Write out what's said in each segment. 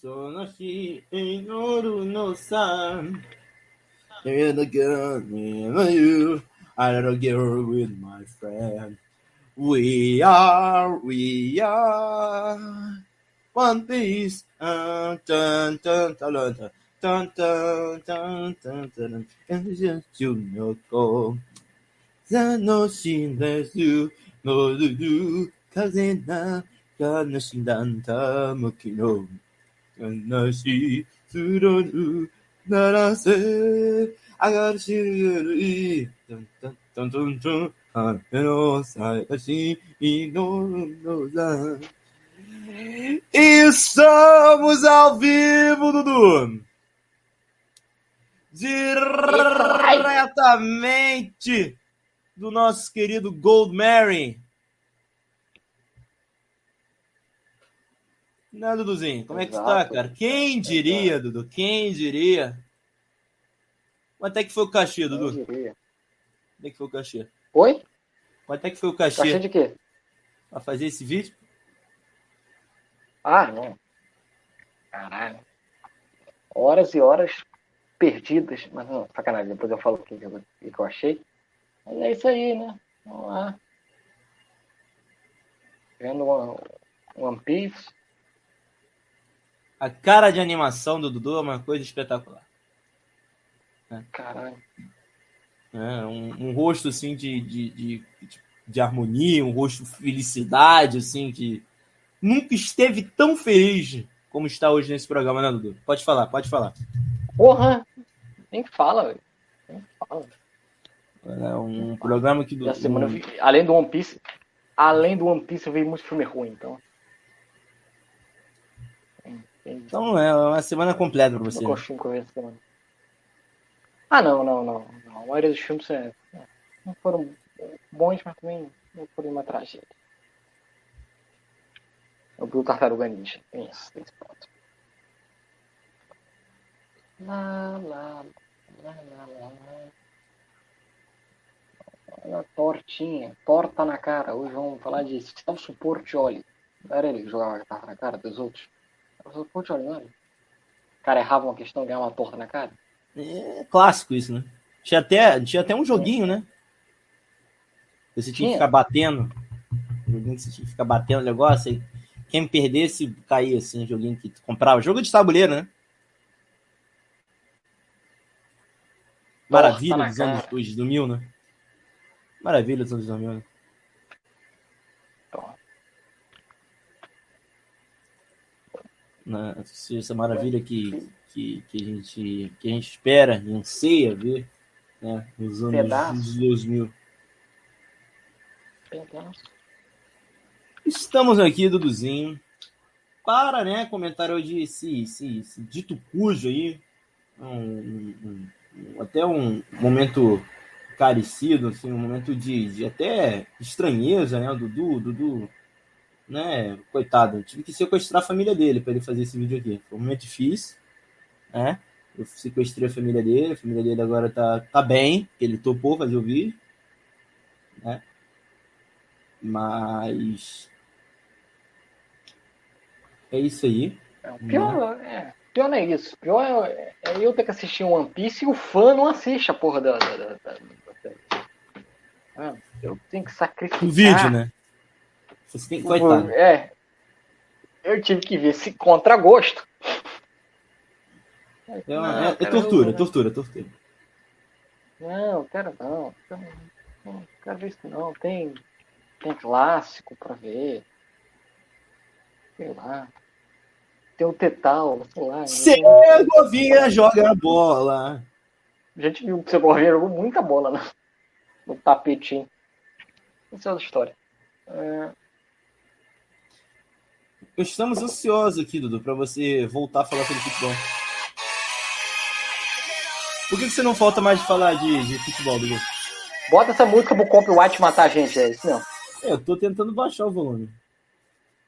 So now she knows no sin. その日祈るのさ And again, and you, I'll argue with my friend. We are, we are one piece. Uh, dun, dun, dun, dun, dun. Dun, dun, dun, dun, dun, and just you know go. The notion that you know to do, cause enough 悲しんだんたむきの、悲しい、つろる、ならせ、上がるしるい、トントントントントン、羽の探し、祈るのだ。Estamos ao vivo, Dudu! Diretamente do nosso querido Gold Mary. Né, Duduzinho? Como é que tu tá, cara? Quem diria, Dudu? Quem diria? Quanto é que foi o cachê, Dudu? Quem diria? Quanto é que foi o cachê? Oi? Quanto é que foi o cachê, Cachê de quê? pra fazer esse vídeo? Ah, não. Caralho. Horas e horas perdidas. Mas não, sacanagem. Depois eu falo o que, que eu, achei. Mas é isso aí, né? Vamos lá. Vendo One Piece. A cara de animação do Dudu é uma coisa espetacular. Caralho. É, um, um rosto assim de, de, de, de harmonia, um rosto de felicidade, assim, que nunca esteve tão feliz como está hoje nesse programa, né, Dudu? Pode falar, pode falar. Porra! Nem fala, velho. Nem fala. É um programa que. E a semana vi, além do One Piece, além do One Piece, eu vi muito filme ruim, então. Então é uma semana completa pra você. Eu vi essa semana. Ah, não, não, não, não. A maioria dos filmes é, é, não foram bons, mas também não foram uma tragédia. Vi o Tartaruga Ninja. Tem isso, tem esse ponto. Lá, lá, lá, lá, lá, lá. Olha a tortinha. Torta na cara. Hoje vamos falar de Celso Portioli. Não era ele que jogava torta na cara dos outros? Não era? O cara errava uma questão e ganhava uma torta na cara. É clássico isso, né? Tinha até, tinha até um joguinho, né? Você tinha que Tinha. ficar batendo. Um joguinho que você tinha que ficar batendo o negócio. Aí quem perdesse caía, assim, um joguinho que tu comprava. Jogo de tabuleiro, né? Maravilha na dos anos cara. 2000, né? Maravilha dos anos 2000, né? Então, né? Essa- maravilha que, que, que, a gente, que a gente espera e anseia ver né? nos anos Pedaço. 2000. pedaço. Estamos aqui, Duduzinho, para né, comentar hoje esse, esse, esse dito cujo aí, um, um- um- até um momento carecido, assim, um momento de, de até estranheza, né, o Dudu, Dudu, né, coitado, eu tive que sequestrar a família dele para ele fazer esse vídeo aqui, foi um momento difícil, né, eu sequestrei a família dele, a família dele agora tá, tá bem, ele topou fazer o vídeo, né, mas é isso aí. É, o pior, é, pior não é isso. Pior é, é eu ter que assistir um One Piece e o fã não assiste a porra da. da, da, da- da- Ah, eu tenho que sacrificar. O vídeo, né? Você tem que. o- Coitado. É. Eu tive que ver esse contra gosto. É, Não, é- é cara, tortura, eu- tortura, tortura. Não, quero não. Não quero ver isso não. Tem, tem clássico pra ver. Sei lá. Tem o Tetal, sei lá. Segovia joga bola. A gente viu que o Segovia jogou muita bola no, no tapetinho. Essa é outra história. É, Estamos ansiosos aqui, Dudu, pra você voltar a falar sobre futebol. Por que, que você não falta mais de falar de, de futebol, Dudu? bota essa música pro copyright matar a gente, é isso mesmo. É, eu tô tentando baixar o volume.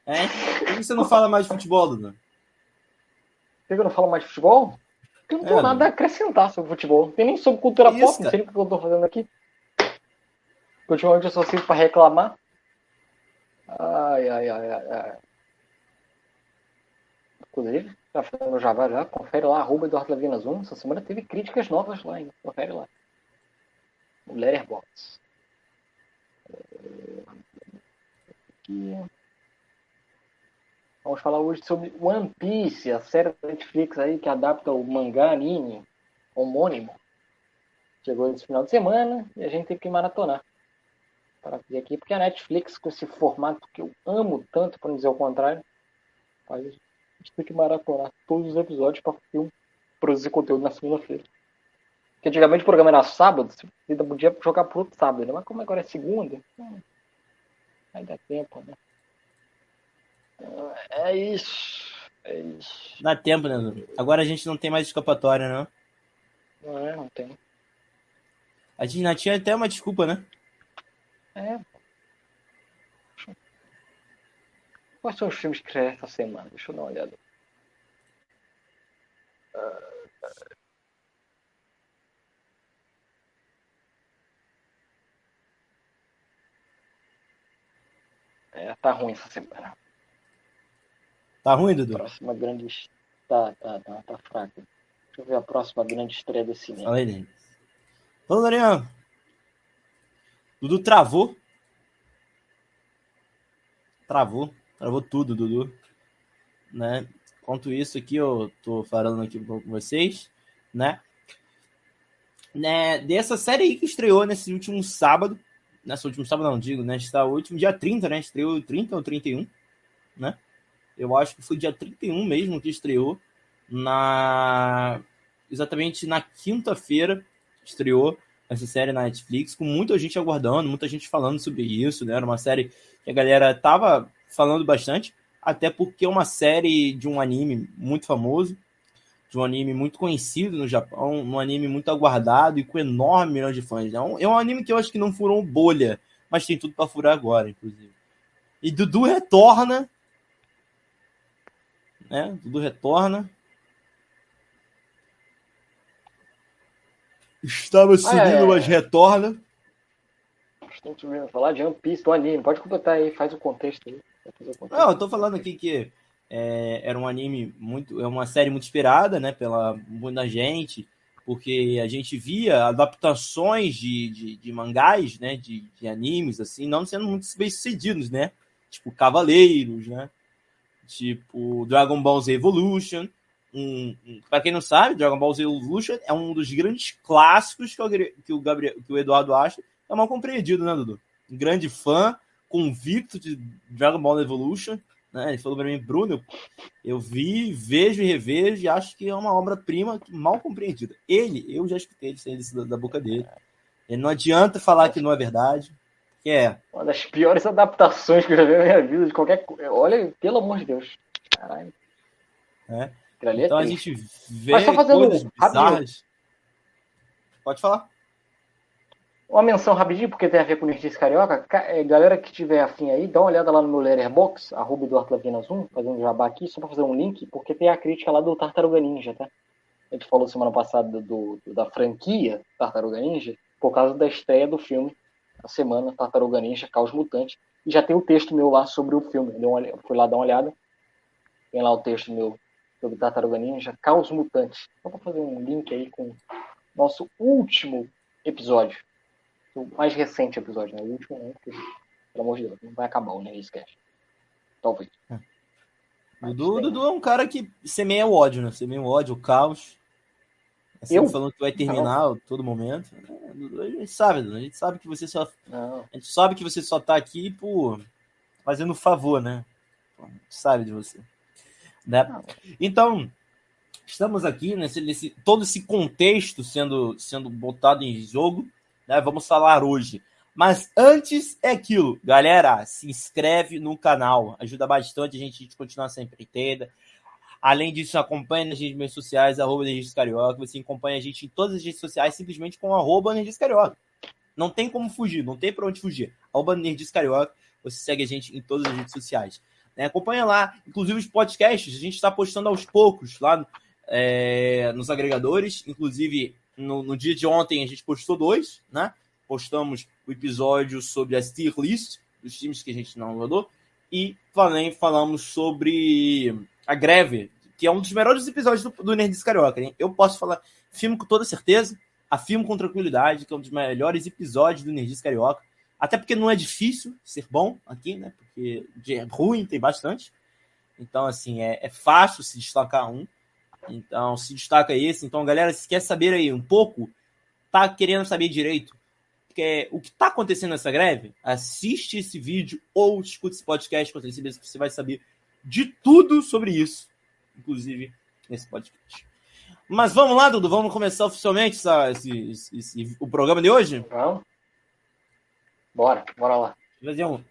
É? Por que você não fala mais de futebol, Dudu? Por que eu não falo mais de futebol? Porque eu não tenho É, nada a acrescentar sobre futebol. Não tem nem sobre cultura Isso, pop, não sei nem o que eu tô fazendo aqui. Ultimamente eu só sirvo pra reclamar. Ai, ai, ai, ai, ai. Inclusive, tá fazendo Java já, confere lá, arroba Eduardo Lavinas 1. Essa semana teve críticas novas lá, hein? confere lá. No Letterboxd. Aqui. Vamos falar hoje sobre One Piece, a série da Netflix aí que adapta o mangá anime homônimo. Chegou esse final de semana e a gente tem que maratonar para ver aqui, porque a Netflix, com esse formato que eu amo tanto, para não dizer o contrário, a gente tem que maratonar todos os episódios para produzir conteúdo na segunda-feira. Porque antigamente o programa era sábado, você ainda podia jogar pro outro sábado, né? mas como agora é segunda, hum, aí dá tempo, né? É isso. É isso. Dá tempo, né? Agora a gente não tem mais escapatória, não? Não é, não tem. A gente ainda tinha até uma desculpa, né? É. Quais são os filmes que já essa semana? Deixa eu dar uma olhada. É, tá ruim essa semana. Tá ruim, Dudu? Próxima grande. Tá, tá, tá, tá fraco. Deixa eu ver a próxima grande estreia desse cinema. Fala aí, Denis. Então, Daniel. Dudu travou. Travou. Travou tudo, Dudu. Né? Enquanto isso aqui, eu tô falando aqui com vocês, né? né? Dessa série aí que estreou nesse último sábado. Nesse último sábado, não, digo, né? Está último dia 30, né? Estreou 30 ou 31, né? Eu acho que foi dia 31 mesmo que estreou. Na. Exatamente na quinta-feira estreou essa série na Netflix, com muita gente aguardando, muita gente falando sobre isso, né? Era uma série que a galera tava falando bastante, até porque é uma série de um anime muito famoso, de um anime muito conhecido no Japão, um anime muito aguardado e com enorme milhão de fãs. É um, é um anime que eu acho que não furou bolha, mas tem tudo para furar agora, inclusive. E Dudu retorna, né? Dudu retorna Estava subindo, mas retorna. Estou subindo. Falar de One Piece, do anime. Pode completar aí, faz o contexto aí. Não, eu tô falando aqui que é, era um anime muito. É uma série muito esperada, né? Pela muita gente. Porque a gente via adaptações de, de, de mangás, né? De, de animes, assim, não sendo muito bem sucedidos, né? Tipo Cavaleiros, né? Tipo Dragon Ball Z Evolution um, um para quem não sabe, Dragon Ball Z Evolution é um dos grandes clássicos que o, que o, Gabriel, que o Eduardo acha é mal compreendido, né, Dudu? Um grande fã, convicto de Dragon Ball Evolution. Né? Ele falou para mim, Bruno, eu vi, vejo e revejo e acho que é uma obra-prima mal compreendida. Ele, eu já escutei ele sair da, da boca dele. Ele não adianta falar que não é verdade. Que é. Uma das piores adaptações que eu já vi na minha vida de qualquer coisa. Olha, pelo amor de Deus. Caralho. É. É então a gente vê coisas bizarras. Pode falar. Uma menção rapidinho, porque tem a ver com Nerdice Carioca. É, galera que tiver afim aí, dá uma olhada lá no meu Letterboxd, arroba Eduardo Lavinas 1, fazendo jabá aqui, só para fazer um link, porque tem a crítica lá do Tartaruga Ninja, tá? A gente falou semana passada do, do, da franquia Tartaruga Ninja, por causa da estreia do filme, a semana Tartaruga Ninja, Caos Mutante, e já tem o texto meu lá sobre o filme. Eu fui lá dar uma olhada, tem lá o texto meu sobre Tartaruga Ninja, Caos Mutantes. Só para fazer um link aí com nosso último episódio. O mais recente episódio, né? O último não, porque, pelo amor de Deus, não vai acabar o Nerdcast. Talvez. É. Dudu, Dudu é um cara que semeia o ódio, né? Semeia o ódio, o caos. Assim, Eu? falando que vai terminar não. todo momento. É, a gente sabe, a gente sabe que você só. Não. A gente sabe que você só tá aqui por fazendo favor, né? A gente sabe de você. Né? Então, estamos aqui nesse, nesse, todo esse contexto sendo, sendo botado em jogo, né? Vamos falar hoje. Mas antes é aquilo, galera, se inscreve no canal, ajuda bastante a gente a continuar sempre entenda. Além disso, acompanha nas redes sociais, arroba Carioca. Você acompanha a gente em todas as redes sociais, simplesmente com arroba Carioca. Não tem como fugir, não tem para onde fugir. Arroba Carioca. Você segue a gente em todas as redes sociais. Né? Acompanha lá, inclusive os podcasts, a gente está postando aos poucos lá é, nos agregadores. Inclusive, no, no, dia de ontem a gente postou dois, né? Postamos o episódio sobre a tier list dos times que a gente não rodou. E também falamos sobre a greve que é um dos melhores episódios do, do Nerds Carioca. Hein? Eu posso falar, filme com toda certeza, afirmo com tranquilidade que é um dos melhores episódios do Nerds Carioca. Até porque não é difícil ser bom aqui, né? Porque de ruim tem bastante. Então, assim, é, é fácil se destacar um. Então, se destaca esse. Então, galera, se quer saber aí um pouco, tá querendo saber direito que o que está acontecendo nessa greve, assiste esse vídeo ou escute esse podcast para você vai saber de tudo sobre isso, inclusive nesse podcast. Mas vamos lá, Dudu, vamos começar oficialmente essa, esse, esse, esse, o programa de hoje? Vamos. Bora, bora lá. Fazer um...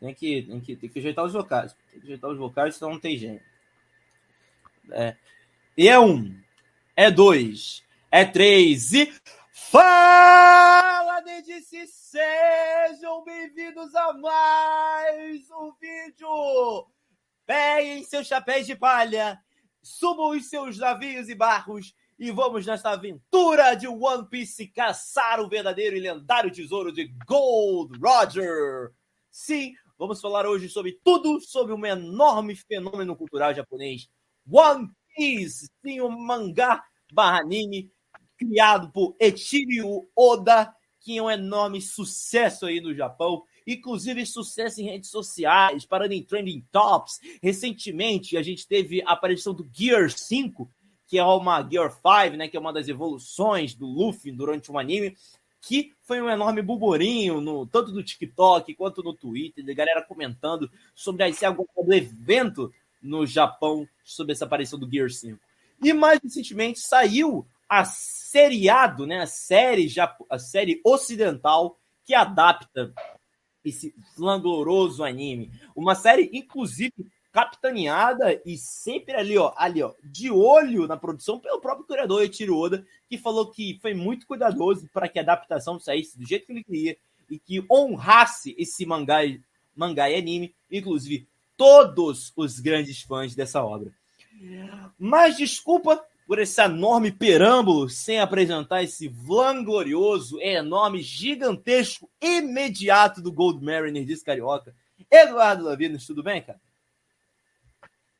tem, que, tem, que, tem que ajeitar os vocais. Tem que ajeitar os vocais, senão não tem jeito. É. E é um, é dois, é três e. Fala, Dedice! Sejam bem-vindos a mais um vídeo! Peguem seus chapéus de palha, subam os seus navios e barcos e vamos nesta aventura de One Piece caçar o verdadeiro e lendário tesouro de Gold Roger. Sim, vamos falar hoje sobre tudo sobre um enorme fenômeno cultural japonês, One Piece, sim, o um mangá barra anime criado por Echiro Oda, que é um enorme sucesso aí no Japão, inclusive sucesso em redes sociais, parando em trending tops. Recentemente a gente teve a aparição do Gear 5, que é uma Gear 5, né, que é uma das evoluções do Luffy durante um anime, que foi um enorme burburinho, no, tanto no TikTok quanto no Twitter, de galera comentando sobre esse evento no Japão sobre essa aparição do Gear 5. E mais recentemente saiu a seriado, né, a série a série ocidental que adapta esse flangloroso anime. Uma série inclusive capitaneada e sempre ali, ó, ali, ó, de olho na produção pelo próprio criador Eiichiro Oda, que falou que foi muito cuidadoso para que a adaptação saísse do jeito que ele queria e que honrasse esse mangá, mangá e anime, inclusive todos os grandes fãs dessa obra. Mas desculpa por esse enorme perâmbulo sem apresentar esse vanglorioso, enorme, gigantesco, imediato do Gold Mariner de Carioca. Eduardo Lavinos, tudo bem, cara?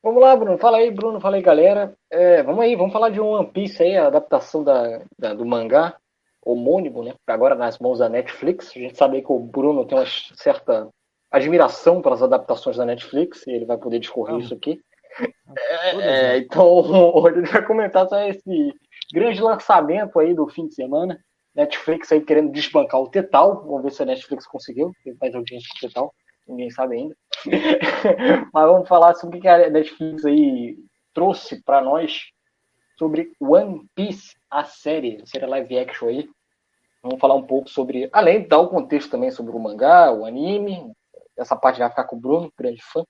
Vamos lá, Bruno. Fala aí, Bruno. Fala aí, galera. É, vamos aí, vamos falar de One Piece aí, a adaptação da, da, do mangá homônimo, né? Agora nas mãos da Netflix. A gente sabe que o Bruno tem uma certa admiração pelas adaptações da Netflix e ele vai poder discorrer isso aqui. É, é, então, hoje gente vai comentar só esse grande lançamento aí do fim de semana. Netflix aí querendo desbancar o Tetal. Vamos ver se a Netflix conseguiu. Tem mais audiência do Tetal. Ninguém sabe ainda. Mas vamos falar sobre o que a Netflix aí trouxe para nós sobre One Piece, a série, a live action aí. Vamos falar um pouco sobre, além de dar o contexto também sobre o mangá, o anime. Essa parte vai ficar com o Bruno, grande fã.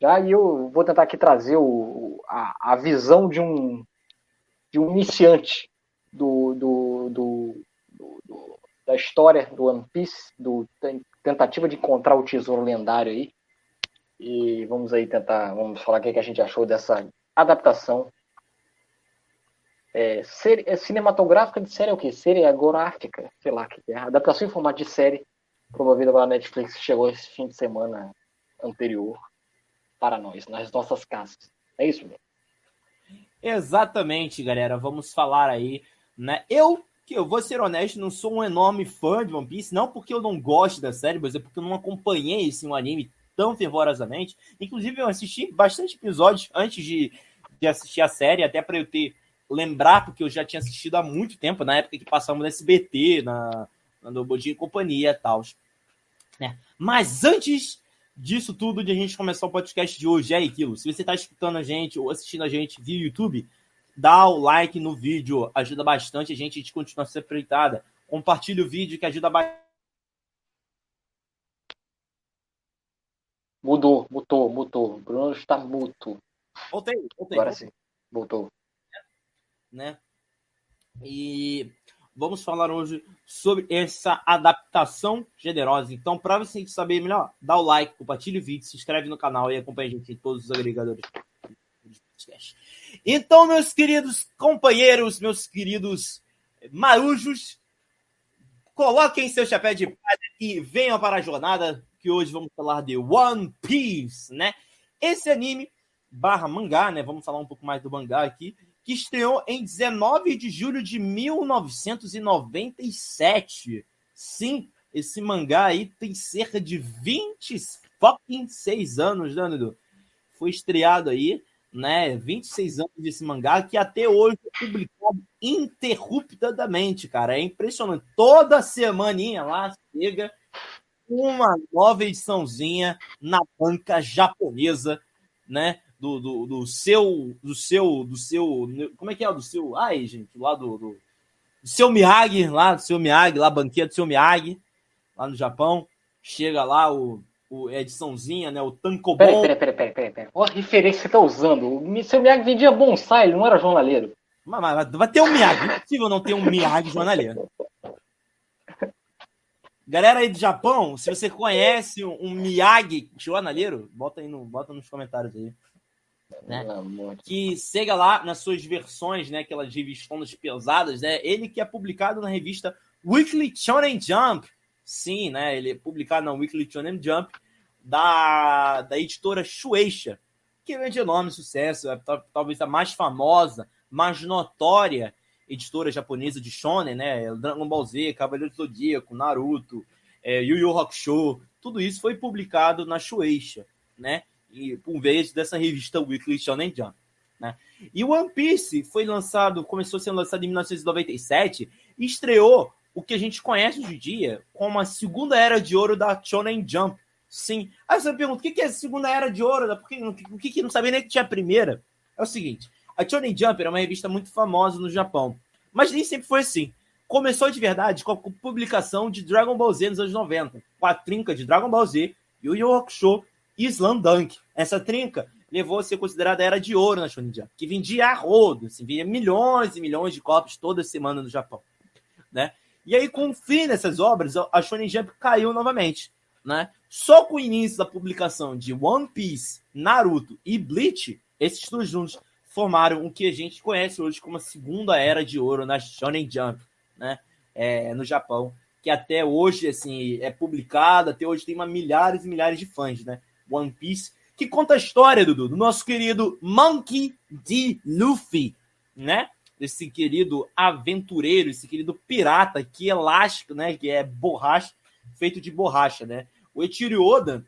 Já, e eu vou tentar aqui trazer o, a, a visão de um, de um iniciante do, do, do, do, da história do One Piece, do tentativa de encontrar o tesouro lendário aí. E vamos aí tentar, vamos falar o que, a gente achou dessa adaptação é, série, é cinematográfica de série é o quê? Série agográfica, sei lá que é. Adaptação em formato de série, promovida pela Netflix, chegou esse fim de semana anterior para nós, nas nossas casas. É isso, meu? Exatamente, galera. Vamos falar aí, né? Eu, que eu vou ser honesto, não sou um enorme fã de One Piece, não porque eu não gosto da série, mas é porque eu não acompanhei esse um anime tão fervorosamente. Inclusive, eu assisti bastante episódios antes de, de assistir a série, até para eu ter lembrar, porque eu já tinha assistido há muito tempo, na época que passamos no SBT, na, na Nobodinha e Companhia e tal. Né? Mas antes disso tudo de a gente começar o podcast de hoje. É aquilo. Se você está escutando a gente ou assistindo a gente via YouTube, dá o like no vídeo, ajuda bastante a gente, a gente continua ser aproveitada. Compartilhe o vídeo que ajuda bastante. Mudou, mutou, mutou. Bruno está muto. Voltei, voltei. Agora sim, voltou. Né? E vamos falar hoje sobre essa adaptação generosa. Então, para você saber melhor, dá o like, compartilha o vídeo, se inscreve no canal e acompanha a gente em todos os agregadores. Então, meus queridos companheiros, meus queridos marujos, coloquem seu chapéu de palha e venham para a jornada, que hoje vamos falar de One Piece, né? Esse anime barra mangá, né? Vamos falar um pouco mais do mangá aqui, que estreou em 19 de julho de 1997. Sim, esse mangá aí tem cerca de 20 fucking 6 anos, né, Dudu? Foi estreado aí, né? 26 anos desse mangá, que até hoje é publicado interruptamente, cara. É impressionante. Toda semaninha lá chega uma nova ediçãozinha na banca japonesa, né? Do, do, do, seu, do seu, do seu, como é que é do seu, ai gente, lá do, do, do seu Miyagi, lá do seu Miyagi, lá a banquinha do seu Miyagi, lá no Japão, chega lá o, o ediçãozinha, né, o Tankobon. Peraí, peraí, peraí, peraí, peraí, peraí. Olha a referência que você tá usando, o seu Miyagi vendia bonsai, ele não era jornaleiro. Mas, mas vai ter um Miyagi, não é possível não ter um Miyagi jornaleiro. Galera aí do Japão, se você conhece um, Miyagi jornaleiro, bota aí no, bota nos comentários aí. Né? Que chega lá nas suas versões, né? Aquelas revistonas pesadas, né? Ele que é publicado na revista Weekly Shonen Jump. Sim, né? Ele é publicado na Weekly Shonen Jump da, da editora Shueisha, que vem de enorme sucesso, é talvez a mais famosa, mais notória editora japonesa de shonen, né? Dragon Ball Z, Cavaleiro do Zodíaco, Naruto, é, Yu Yu Hakusho, tudo isso foi publicado na Shueisha, né? E por vez dessa revista Weekly Shonen Jump, né? E One Piece foi lançado, começou a ser lançado em 1997 e estreou o que a gente conhece hoje em dia como a segunda era de ouro da Shonen Jump. Sim. Aí você pergunta, o que é a segunda era de ouro? Por que, por que não sabia nem que tinha a primeira? É o seguinte, a Shonen Jump era uma revista muito famosa no Japão, mas nem sempre foi assim. Começou de verdade com a publicação de Dragon Ball Z nos anos 90, com a trinca de Dragon Ball Z, Yu Yu Hakusho e Slam Dunk. Essa trinca levou a ser considerada era de ouro na Shonen Jump, que vendia a rodo, assim, vendia milhões e milhões de cópias toda semana no Japão, né? E aí, com o fim dessas obras, a Shonen Jump caiu novamente, né? Só com o início da publicação de One Piece, Naruto e Bleach, esses dois juntos formaram o que a gente conhece hoje como a segunda era de ouro na Shonen Jump, né? É, no Japão, que até hoje assim é publicada, até hoje tem uma milhares e milhares de fãs, né? One Piece, que conta a história Dudu, do nosso querido Monkey D. Luffy, né? Esse querido aventureiro, esse querido pirata que é elástico, né? Que é borracha, feito de borracha, né? O Eiichiro Oda,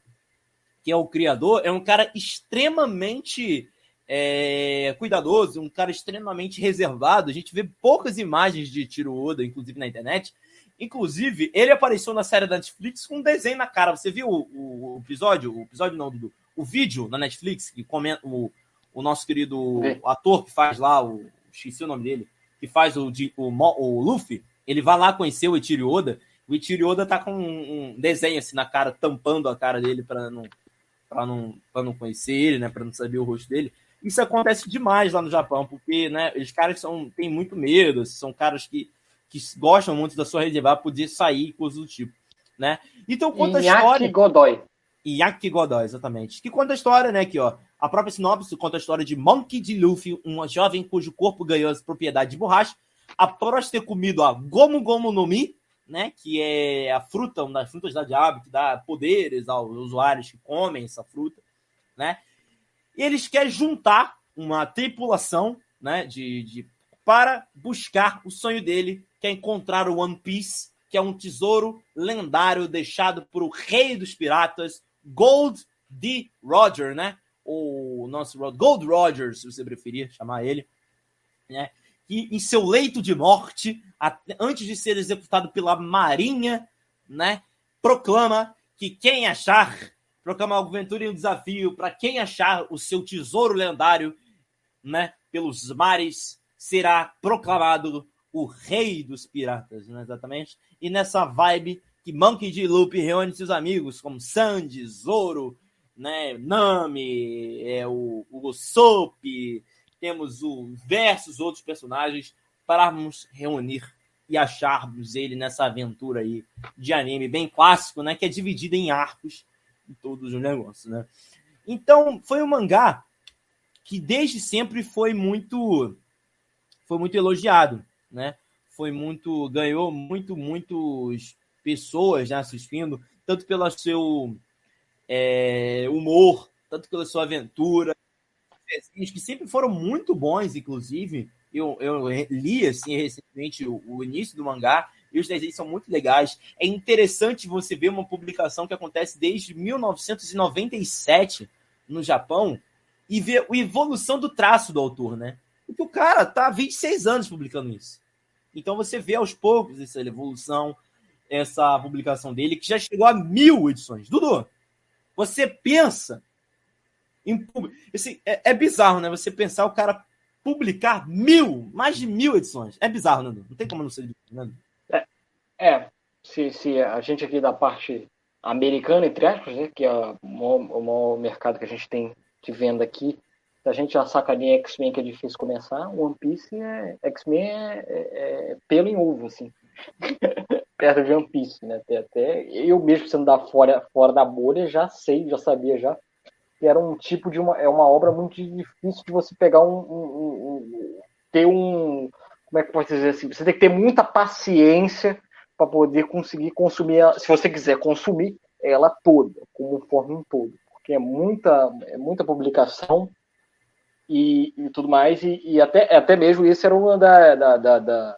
que é o criador, é um cara extremamente é, cuidadoso, um cara extremamente reservado. A gente vê poucas imagens de Tiro Oda, inclusive na internet. Inclusive, ele apareceu na série da Netflix com um desenho na cara. Você viu o, o episódio? O episódio não, Dudu. O vídeo na Netflix que comenta o, o nosso querido ator que faz lá, o, esqueci o nome dele, que faz o, o, o Luffy. Ele vai lá conhecer o Eiichiro Oda. O Eiichiro Oda tá com um, um desenho assim na cara, tampando a cara dele para não para não, pra não conhecer ele, né? Para não saber o rosto dele. Isso acontece demais lá no Japão, porque né, os caras são, têm muito medo, são caras que, que gostam muito da sua reserva, poder sair, coisas do tipo. Né? Então conta a história. Godoy. Yaki Godoy, exatamente. Que conta a história, né? Aqui, ó. A própria sinopse conta a história de Monkey D. Luffy, uma jovem cujo corpo ganhou as propriedades de borracha, após ter comido a Gomu Gomu no Mi, né? Que é a fruta, uma das frutas da diabo, que dá poderes aos usuários que comem essa fruta, né? E eles querem juntar uma tripulação né, de, de, para buscar o sonho dele, que é encontrar o One Piece, que é um tesouro lendário deixado por o rei dos piratas, Gold D. Roger, né? O nosso Gold Roger, se você preferir chamar ele, né? Que em seu leito de morte, antes de ser executado pela Marinha, né? Proclama que quem achar proclama uma aventura e um desafio para quem achar o seu tesouro lendário, né, pelos mares, será proclamado o rei dos piratas, né, exatamente. E nessa vibe que Monkey D. Loop reúne seus amigos como Sandy, Zoro, né, Nami, é, o, o Sop, temos o versus outros personagens para nos reunir e acharmos ele nessa aventura aí de anime bem clássico, né, que é dividida em arcos em todos os negócios, né? Então, foi um mangá que desde sempre foi muito foi muito elogiado, né? Foi muito ganhou muito muitos pessoas né, assistindo, tanto pelo seu é, humor, tanto pela sua aventura, que sempre foram muito bons, inclusive. Eu, eu li assim recentemente o, o início do mangá e os desenhos são muito legais. É interessante você ver uma publicação que acontece desde 1997 no Japão e ver a evolução do traço do autor, né? Porque o cara tá há 26 anos publicando isso. Então você vê aos poucos essa evolução, essa publicação dele, que já chegou a mil edições. Dudu, você pensa em. Assim, é, é bizarro, né? Você pensar o cara publicar mil, mais de mil edições. É bizarro, né? Não tem como não ser, né? É, é se, se a gente aqui da parte americana, entre aspas, né, que é o maior, o maior mercado que a gente tem de venda aqui, a gente já sacaneia X-Men, que é difícil começar, One Piece é. X-Men é, é, é, pelo em ovo, assim. Perto de One Piece, né? Até, até eu mesmo sendo da fora, fora da bolha, já sei, já sabia já que era um tipo de uma. É uma obra muito difícil de você pegar um. um, um, um ter um. Como é que pode dizer assim? Você tem que ter muita paciência para poder conseguir consumir, ela, se você quiser consumir ela toda, como forma em todo. Porque é muita, é muita publicação e, e tudo mais, e, e, até, até mesmo isso era uma da, da, da, da,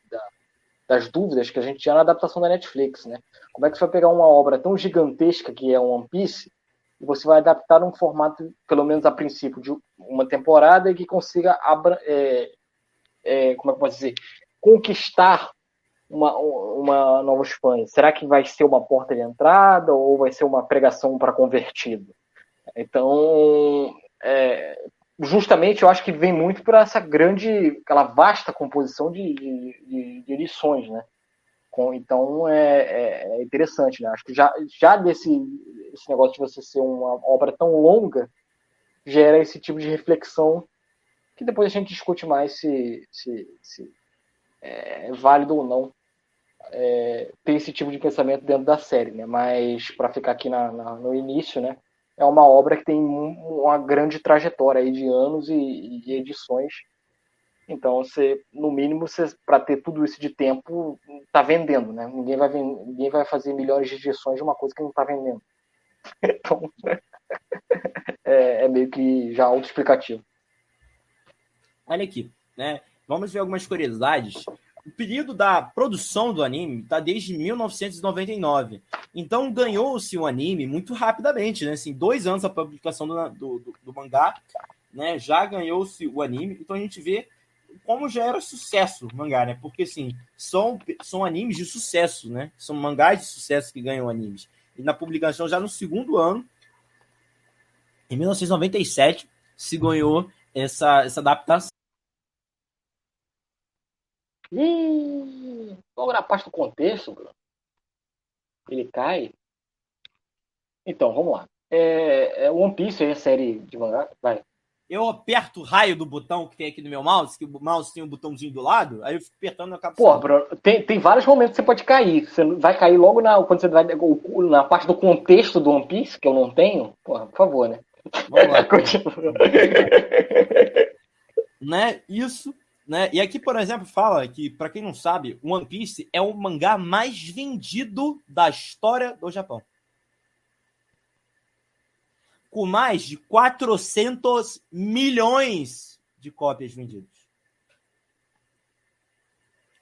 das dúvidas que a gente tinha na adaptação da Netflix, né? Como é que você vai pegar uma obra tão gigantesca que é One Piece e você vai adaptar um formato, pelo menos a princípio, de uma temporada e que consiga, é, é, como é que eu posso dizer, conquistar uma, uma nova Espanha? Será que vai ser uma porta de entrada ou vai ser uma pregação para convertido? Então, é, justamente eu acho que vem muito por essa grande, aquela vasta composição de, de, de edições, né? Então é, é, é, interessante, né? Acho que já, já desse esse negócio de você ser uma obra tão longa gera esse tipo de reflexão que depois a gente discute mais se, se, se é válido ou não é, ter esse tipo de pensamento dentro da série, né? Mas para ficar aqui na, na, no início, né? É uma obra que tem uma grande trajetória aí de anos e, e edições. Então, você, no mínimo, para ter tudo isso de tempo, tá vendendo, né? Ninguém vai, ninguém vai fazer milhões de edições de uma coisa que não está vendendo. Então, é, é, meio que já autoexplicativo. Olha aqui, né? Vamos ver algumas curiosidades o período da produção do anime está desde 1999. Então ganhou-se o anime muito rapidamente, né? Assim, dois anos a publicação do, do, do, do mangá, né? Já ganhou-se o anime. Então a gente vê como já era sucesso o mangá, né? Porque assim, são, são animes de sucesso, né? São mangás de sucesso que ganham animes. E na publicação já no segundo ano, em 1997, se ganhou essa, essa adaptação. Logo na parte do contexto, Bruno, ele cai. Então, vamos lá. É, é One Piece é a série de mangá. Vai. Eu aperto o raio do botão que tem aqui no meu mouse, que o mouse tem um botãozinho do lado, aí eu fico apertando a capsula. Pô, Bruno, tem, tem vários momentos que você pode cair. Você vai cair logo na, quando você vai na parte do contexto do One Piece, que eu não tenho. Porra, por favor, né? Vamos lá. Continua. né? Isso né? E aqui, por exemplo, fala que, para quem não sabe, One Piece é o mangá mais vendido da história do Japão. Com mais de 400 milhões de cópias vendidas.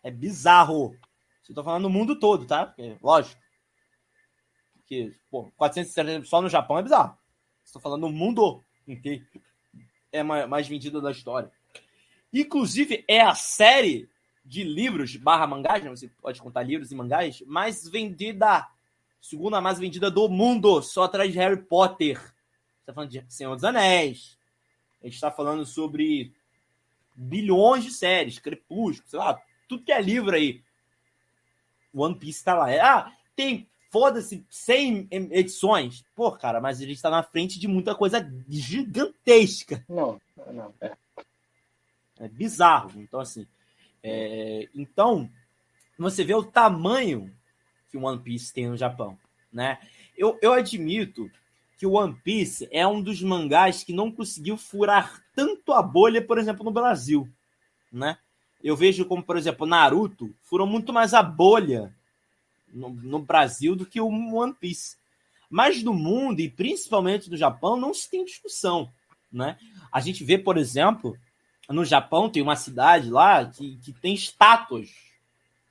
É bizarro. Estou falando no mundo todo, tá? Porque, lógico. Porque, pô, 470 só no Japão é bizarro. Estou falando no mundo inteiro. É mais vendido da história. Inclusive, é a série de livros barra mangás, né? você pode contar livros e mangás, mais vendida, segunda mais vendida do mundo, só atrás de Harry Potter. Está falando de Senhor dos Anéis. A gente está falando sobre bilhões de séries, Crepúsculo, sei lá, tudo que é livro aí. One Piece está lá. Ah, tem, foda-se, 100 edições. Pô, cara, mas a gente está na frente de muita coisa gigantesca. Não, não, é. É bizarro. Então, assim. É... Então, você vê o tamanho que o One Piece tem no Japão. Né? Eu, eu admito que o One Piece é um dos mangás que não conseguiu furar tanto a bolha, por exemplo, no Brasil. Né? Eu vejo como, por exemplo, Naruto furou muito mais a bolha no, no Brasil do que o One Piece. Mas no mundo, e principalmente no Japão, não se tem discussão. né? A gente vê, por exemplo, no Japão tem uma cidade lá que, que tem estátuas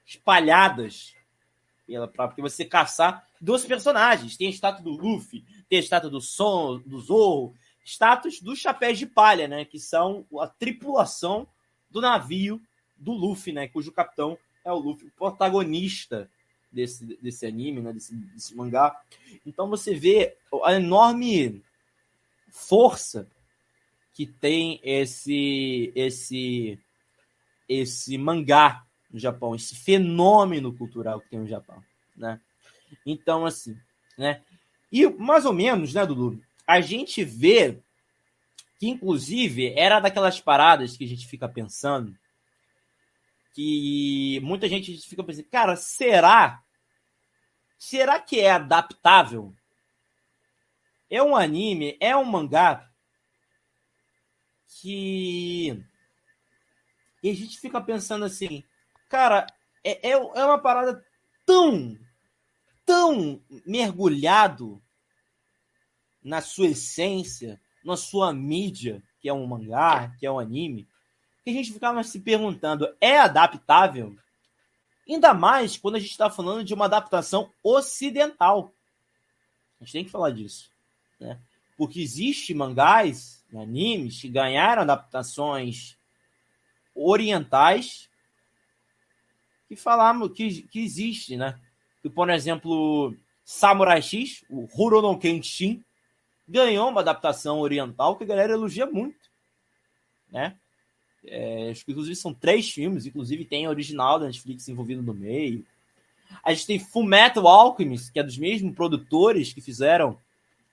espalhadas para você caçar dos personagens. Tem a estátua do Luffy, tem a estátua do Son, do Zorro, estátuas dos chapéus de palha, né? Que são a tripulação do navio do Luffy, né? Cujo capitão é o Luffy, o protagonista desse, desse anime, né? Desse, desse mangá. Então você vê a enorme força que tem esse esse esse mangá no Japão, esse fenômeno cultural que tem no Japão, né? Então assim, né? E mais ou menos, né, Dudu? A gente vê que inclusive era daquelas paradas que a gente fica pensando que muita gente fica pensando, cara, será será que é adaptável? É um anime, é um mangá que. E a gente fica pensando assim, cara, é, é, é uma parada tão, tão mergulhado na sua essência, na sua mídia, que é um mangá, que é um anime, que a gente ficava se perguntando, é adaptável? Ainda mais quando a gente está falando de uma adaptação ocidental. A gente tem que falar disso. Né? Porque existe mangás animes que ganharam adaptações orientais que falaram que, que existe, né? Que, por exemplo, Samurai X, o Rurouni Kenshin, ganhou uma adaptação oriental que a galera elogia muito, né? É, acho que inclusive são três filmes, inclusive tem a original da Netflix envolvido no meio. A gente tem Fullmetal Alchemist, que é dos mesmos produtores que fizeram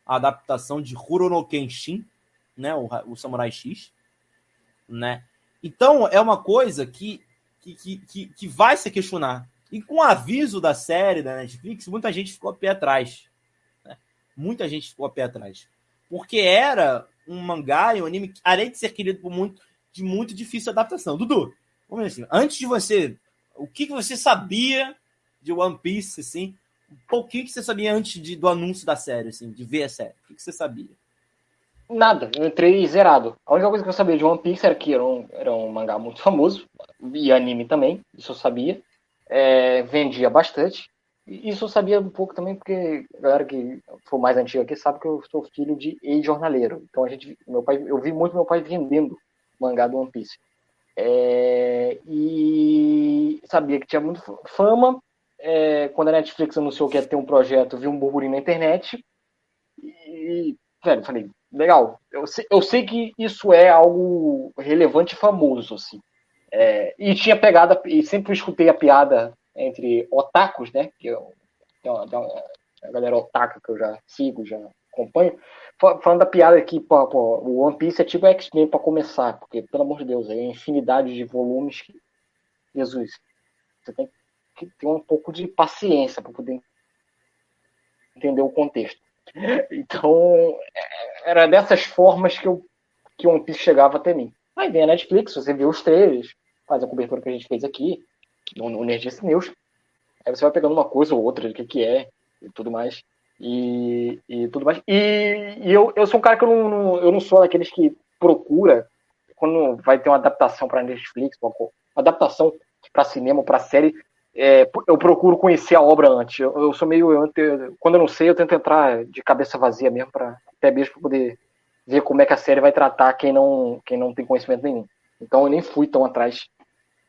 a adaptação de Rurouni Kenshin, né? O, o Samurai X, né? Então é uma coisa que, que, que, que vai se questionar. E com o aviso da série da Netflix, muita gente ficou a pé atrás. Né? Muita gente ficou a pé atrás. Porque era um mangá e um anime, além de ser querido por muito, de muito difícil adaptação. Dudu, vamos assim, antes de você. O que, que você sabia de One Piece, assim? Um pouquinho que você sabia antes de, do anúncio da série, assim, de ver a série. O que, que você sabia? Nada, eu entrei zerado. A única coisa que eu sabia de One Piece era que era um, era um mangá muito famoso, e anime também, isso eu sabia. É, vendia bastante. Isso eu sabia um pouco também, porque a galera que for mais antiga aqui sabe que eu sou filho de ex-jornaleiro. Então a gente, meu pai, eu vi muito meu pai vendendo mangá do One Piece. É, e sabia que tinha muito fama. É, quando a Netflix anunciou que ia ter um projeto, vi um burburinho na internet. E, velho, falei, legal. Eu sei, eu sei que isso é algo relevante e famoso, assim. É, e tinha pegada, e sempre escutei a piada entre otakus, né? Que eu, uma, a galera otaka que eu já sigo, já acompanho, falando da piada que pô, pô, o One Piece é tipo X-Men para começar, porque, pelo amor de Deus, é infinidade de volumes que. Jesus, você tem que ter um pouco de paciência para poder entender o contexto. Então, é, era dessas formas que, eu, que One Piece chegava até mim. Aí vem a Netflix, você vê os trailers, faz a cobertura que a gente fez aqui, no, no Nerdice News. Aí você vai pegando uma coisa ou outra, do que, que é e tudo mais. E, e tudo mais. E, e, eu, eu sou um cara que eu não, não, eu não sou daqueles que procura, quando vai ter uma adaptação para Netflix, uma, uma adaptação para cinema, para série, é, eu procuro conhecer a obra antes. Eu, eu sou meio. Eu, quando eu não sei, eu tento entrar de cabeça vazia mesmo, pra, até mesmo para poder ver como é que a série vai tratar quem não, quem não tem conhecimento nenhum. Então eu nem fui tão atrás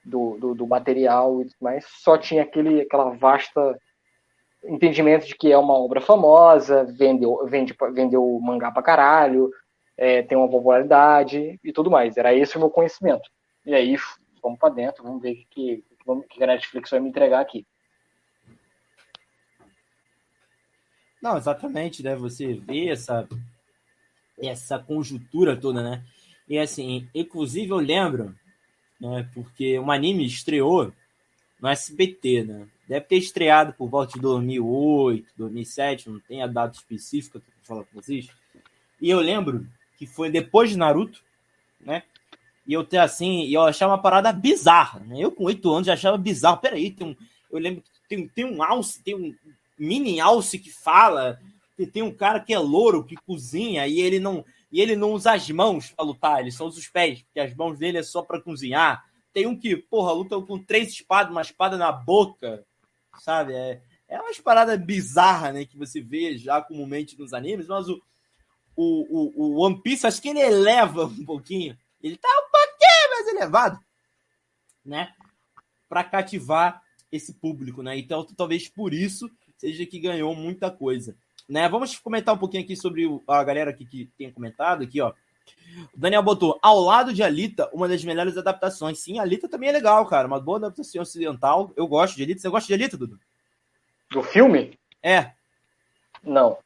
do, do, do material, mas só tinha aquele, aquela vasta entendimento de que é uma obra famosa, vendeu, vende, vendeu mangá pra caralho, é, tem uma popularidade e tudo mais. Era esse o meu conhecimento. E aí, vamos para dentro, vamos ver o que, que a Netflix vai me entregar aqui. Não, exatamente, né? Você vê essa, essa conjuntura toda, né? E assim, inclusive eu lembro, né? Porque um anime estreou no SBT, né? Deve ter estreado por volta de 2008, 2007, não tem a data específica para falar com vocês. E eu lembro que foi depois de Naruto, né? E eu ter assim, e eu achava uma parada bizarra. Né? Eu com oito anos já achava bizarro. Peraí, tem um. Eu lembro que tem, tem um alce, tem um mini alce que fala. Tem um cara que é louro, que cozinha, e ele não. e ele não usa as mãos pra lutar, ele só usa os pés, porque as mãos dele é só pra cozinhar. Tem um que, porra, luta com três espadas, uma espada na boca, sabe? É, é umas paradas bizarras, né, que você vê já comumente nos animes, mas o, o, o, o One Piece, acho que ele eleva um pouquinho. Ele tá um pouquinho mais elevado, né? Pra cativar esse público, né? Então, talvez por isso seja que ganhou muita coisa. Né? Vamos comentar um pouquinho aqui sobre a galera aqui que tem comentado aqui, ó. O Daniel botou, ao lado de Alita, uma das melhores adaptações. Sim, Alita também é legal, cara. Uma boa adaptação ocidental. Eu gosto de Alita. Você gosta de Alita, Dudu? Do filme? É. Não.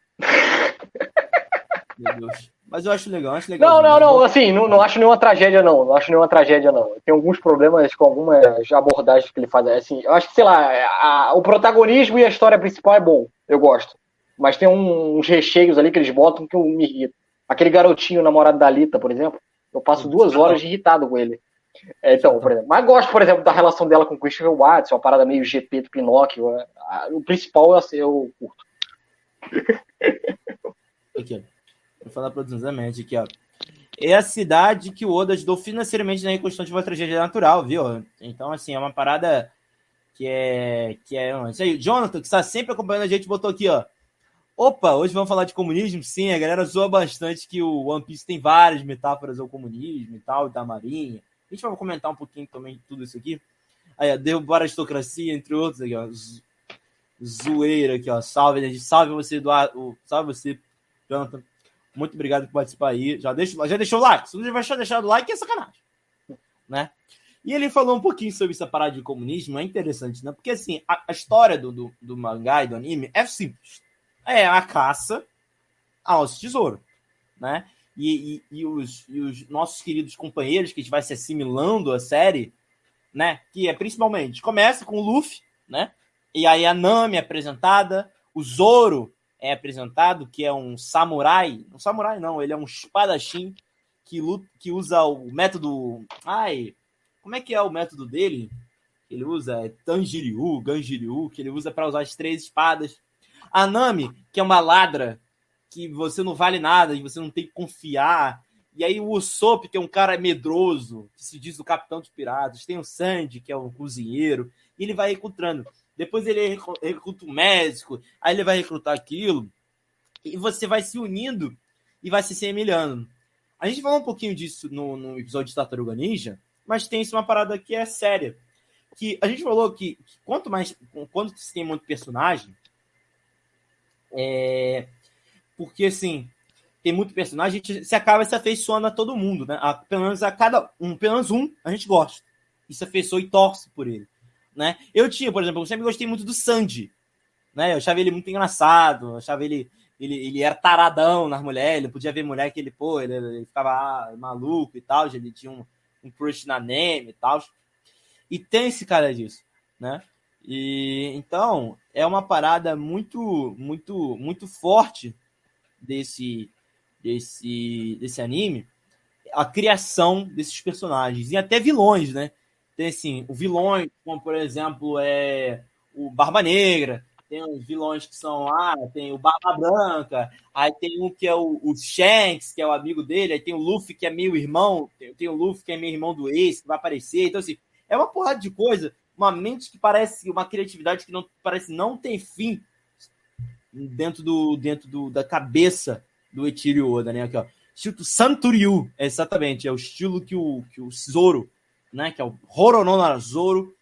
Meu Deus. Mas eu acho legal, acho legal. Não, não, não, assim, não, não acho nenhuma tragédia, não. Não acho nenhuma tragédia, não. Tem alguns problemas com algumas abordagens que ele faz. Assim, eu acho que, sei lá, a, o protagonismo e a história principal é bom. Eu gosto. Mas tem um, uns recheios ali que eles botam que eu me irrito. Aquele garotinho namorado da Lita, por exemplo, eu passo duas horas irritado com ele. É, então, por exemplo. Mas gosto, por exemplo, da relação dela com o Christopher Watts, uma parada meio GP do Pinóquio. O principal eu, eu curto. Aqui, Falar produzidamente aqui, ó. É a cidade que o Oda ajudou financeiramente na reconstrução de uma tragédia natural, viu? Então, assim, é uma parada que é. Que é isso aí. Jonathan, que está sempre acompanhando a gente, botou aqui, ó. Opa, hoje vamos falar de comunismo? Sim, a galera zoa bastante que o One Piece tem várias metáforas ao comunismo e tal, da marinha. A gente vai comentar um pouquinho também tudo isso aqui. Aí, ó, derrubar a aristocracia, entre outros aqui, ó. Zoeira aqui, ó. Salve, gente. Salve você, Eduardo. Salve você, Jonathan. Muito obrigado por participar aí. Já, deixa, já deixou o like? Se não vai deixar o like, é sacanagem. Né? E ele falou um pouquinho sobre essa parada de comunismo, é interessante, né? Porque assim, a, a história do, do, do, mangá e do anime é simples. É a caça aos tesouros, né? E, e, e, os, e os nossos queridos companheiros que a gente vai se assimilando a série, né? Que é principalmente, começa com o Luffy, né? E aí a Nami é apresentada, o Zoro é apresentado, que é um samurai. Um samurai não, ele é um espadachim que, luta, que usa o método. Ai, como é que é o método dele? Ele usa é Tanjiryu, Ganjiryu, que ele usa para usar as três espadas. A Nami, que é uma ladra, que você não vale nada e você não tem que confiar. E aí o Usopp, que é um cara medroso, que se diz o capitão dos piratas. Tem o Sandy, que é um cozinheiro. E ele vai encontrando depois ele recruta um médico, aí ele vai recrutar aquilo, e você vai se unindo e vai se semelhando. A gente falou um pouquinho disso no, no episódio de Tartaruga Ninja, mas tem isso uma parada que é séria. Que a gente falou que, que quanto mais. Quando você tem muito personagem. É, porque assim, tem muito personagem, a gente se acaba se afeiçoando a todo mundo, né? A, pelo menos a cada um, pelo menos um, a gente gosta. E se afeiçoa e torce por ele né? Eu tinha, por exemplo, eu sempre gostei muito do Sandy, né? Eu achava ele muito engraçado, eu achava ele ele, ele era taradão nas mulheres, ele podia ver mulher que ele, pô, ele, ele ficava ah, maluco e tal, ele tinha um, um crush na Neme e tal. E tem esse cara disso, né? E então é uma parada muito, muito, muito forte desse, desse, desse anime, a criação desses personagens e até vilões, né? Tem assim, o vilões, como por exemplo, é o Barba Negra, tem os vilões que são ah, tem o Barba Branca, aí tem um que é o, o Shanks, que é o amigo dele, aí tem o Luffy, que é meio irmão, tem, tem o Luffy, que é meio irmão do Ace, que vai aparecer. Então, assim, é uma porrada de coisa, uma mente que parece, uma criatividade que não parece não tem fim dentro do dentro do, da cabeça do Eiichiro Oda, né? Aqui, ó. Estilo Santuryu, exatamente, é o estilo que o, que o Zoro né? Que é o Horonona Zoro,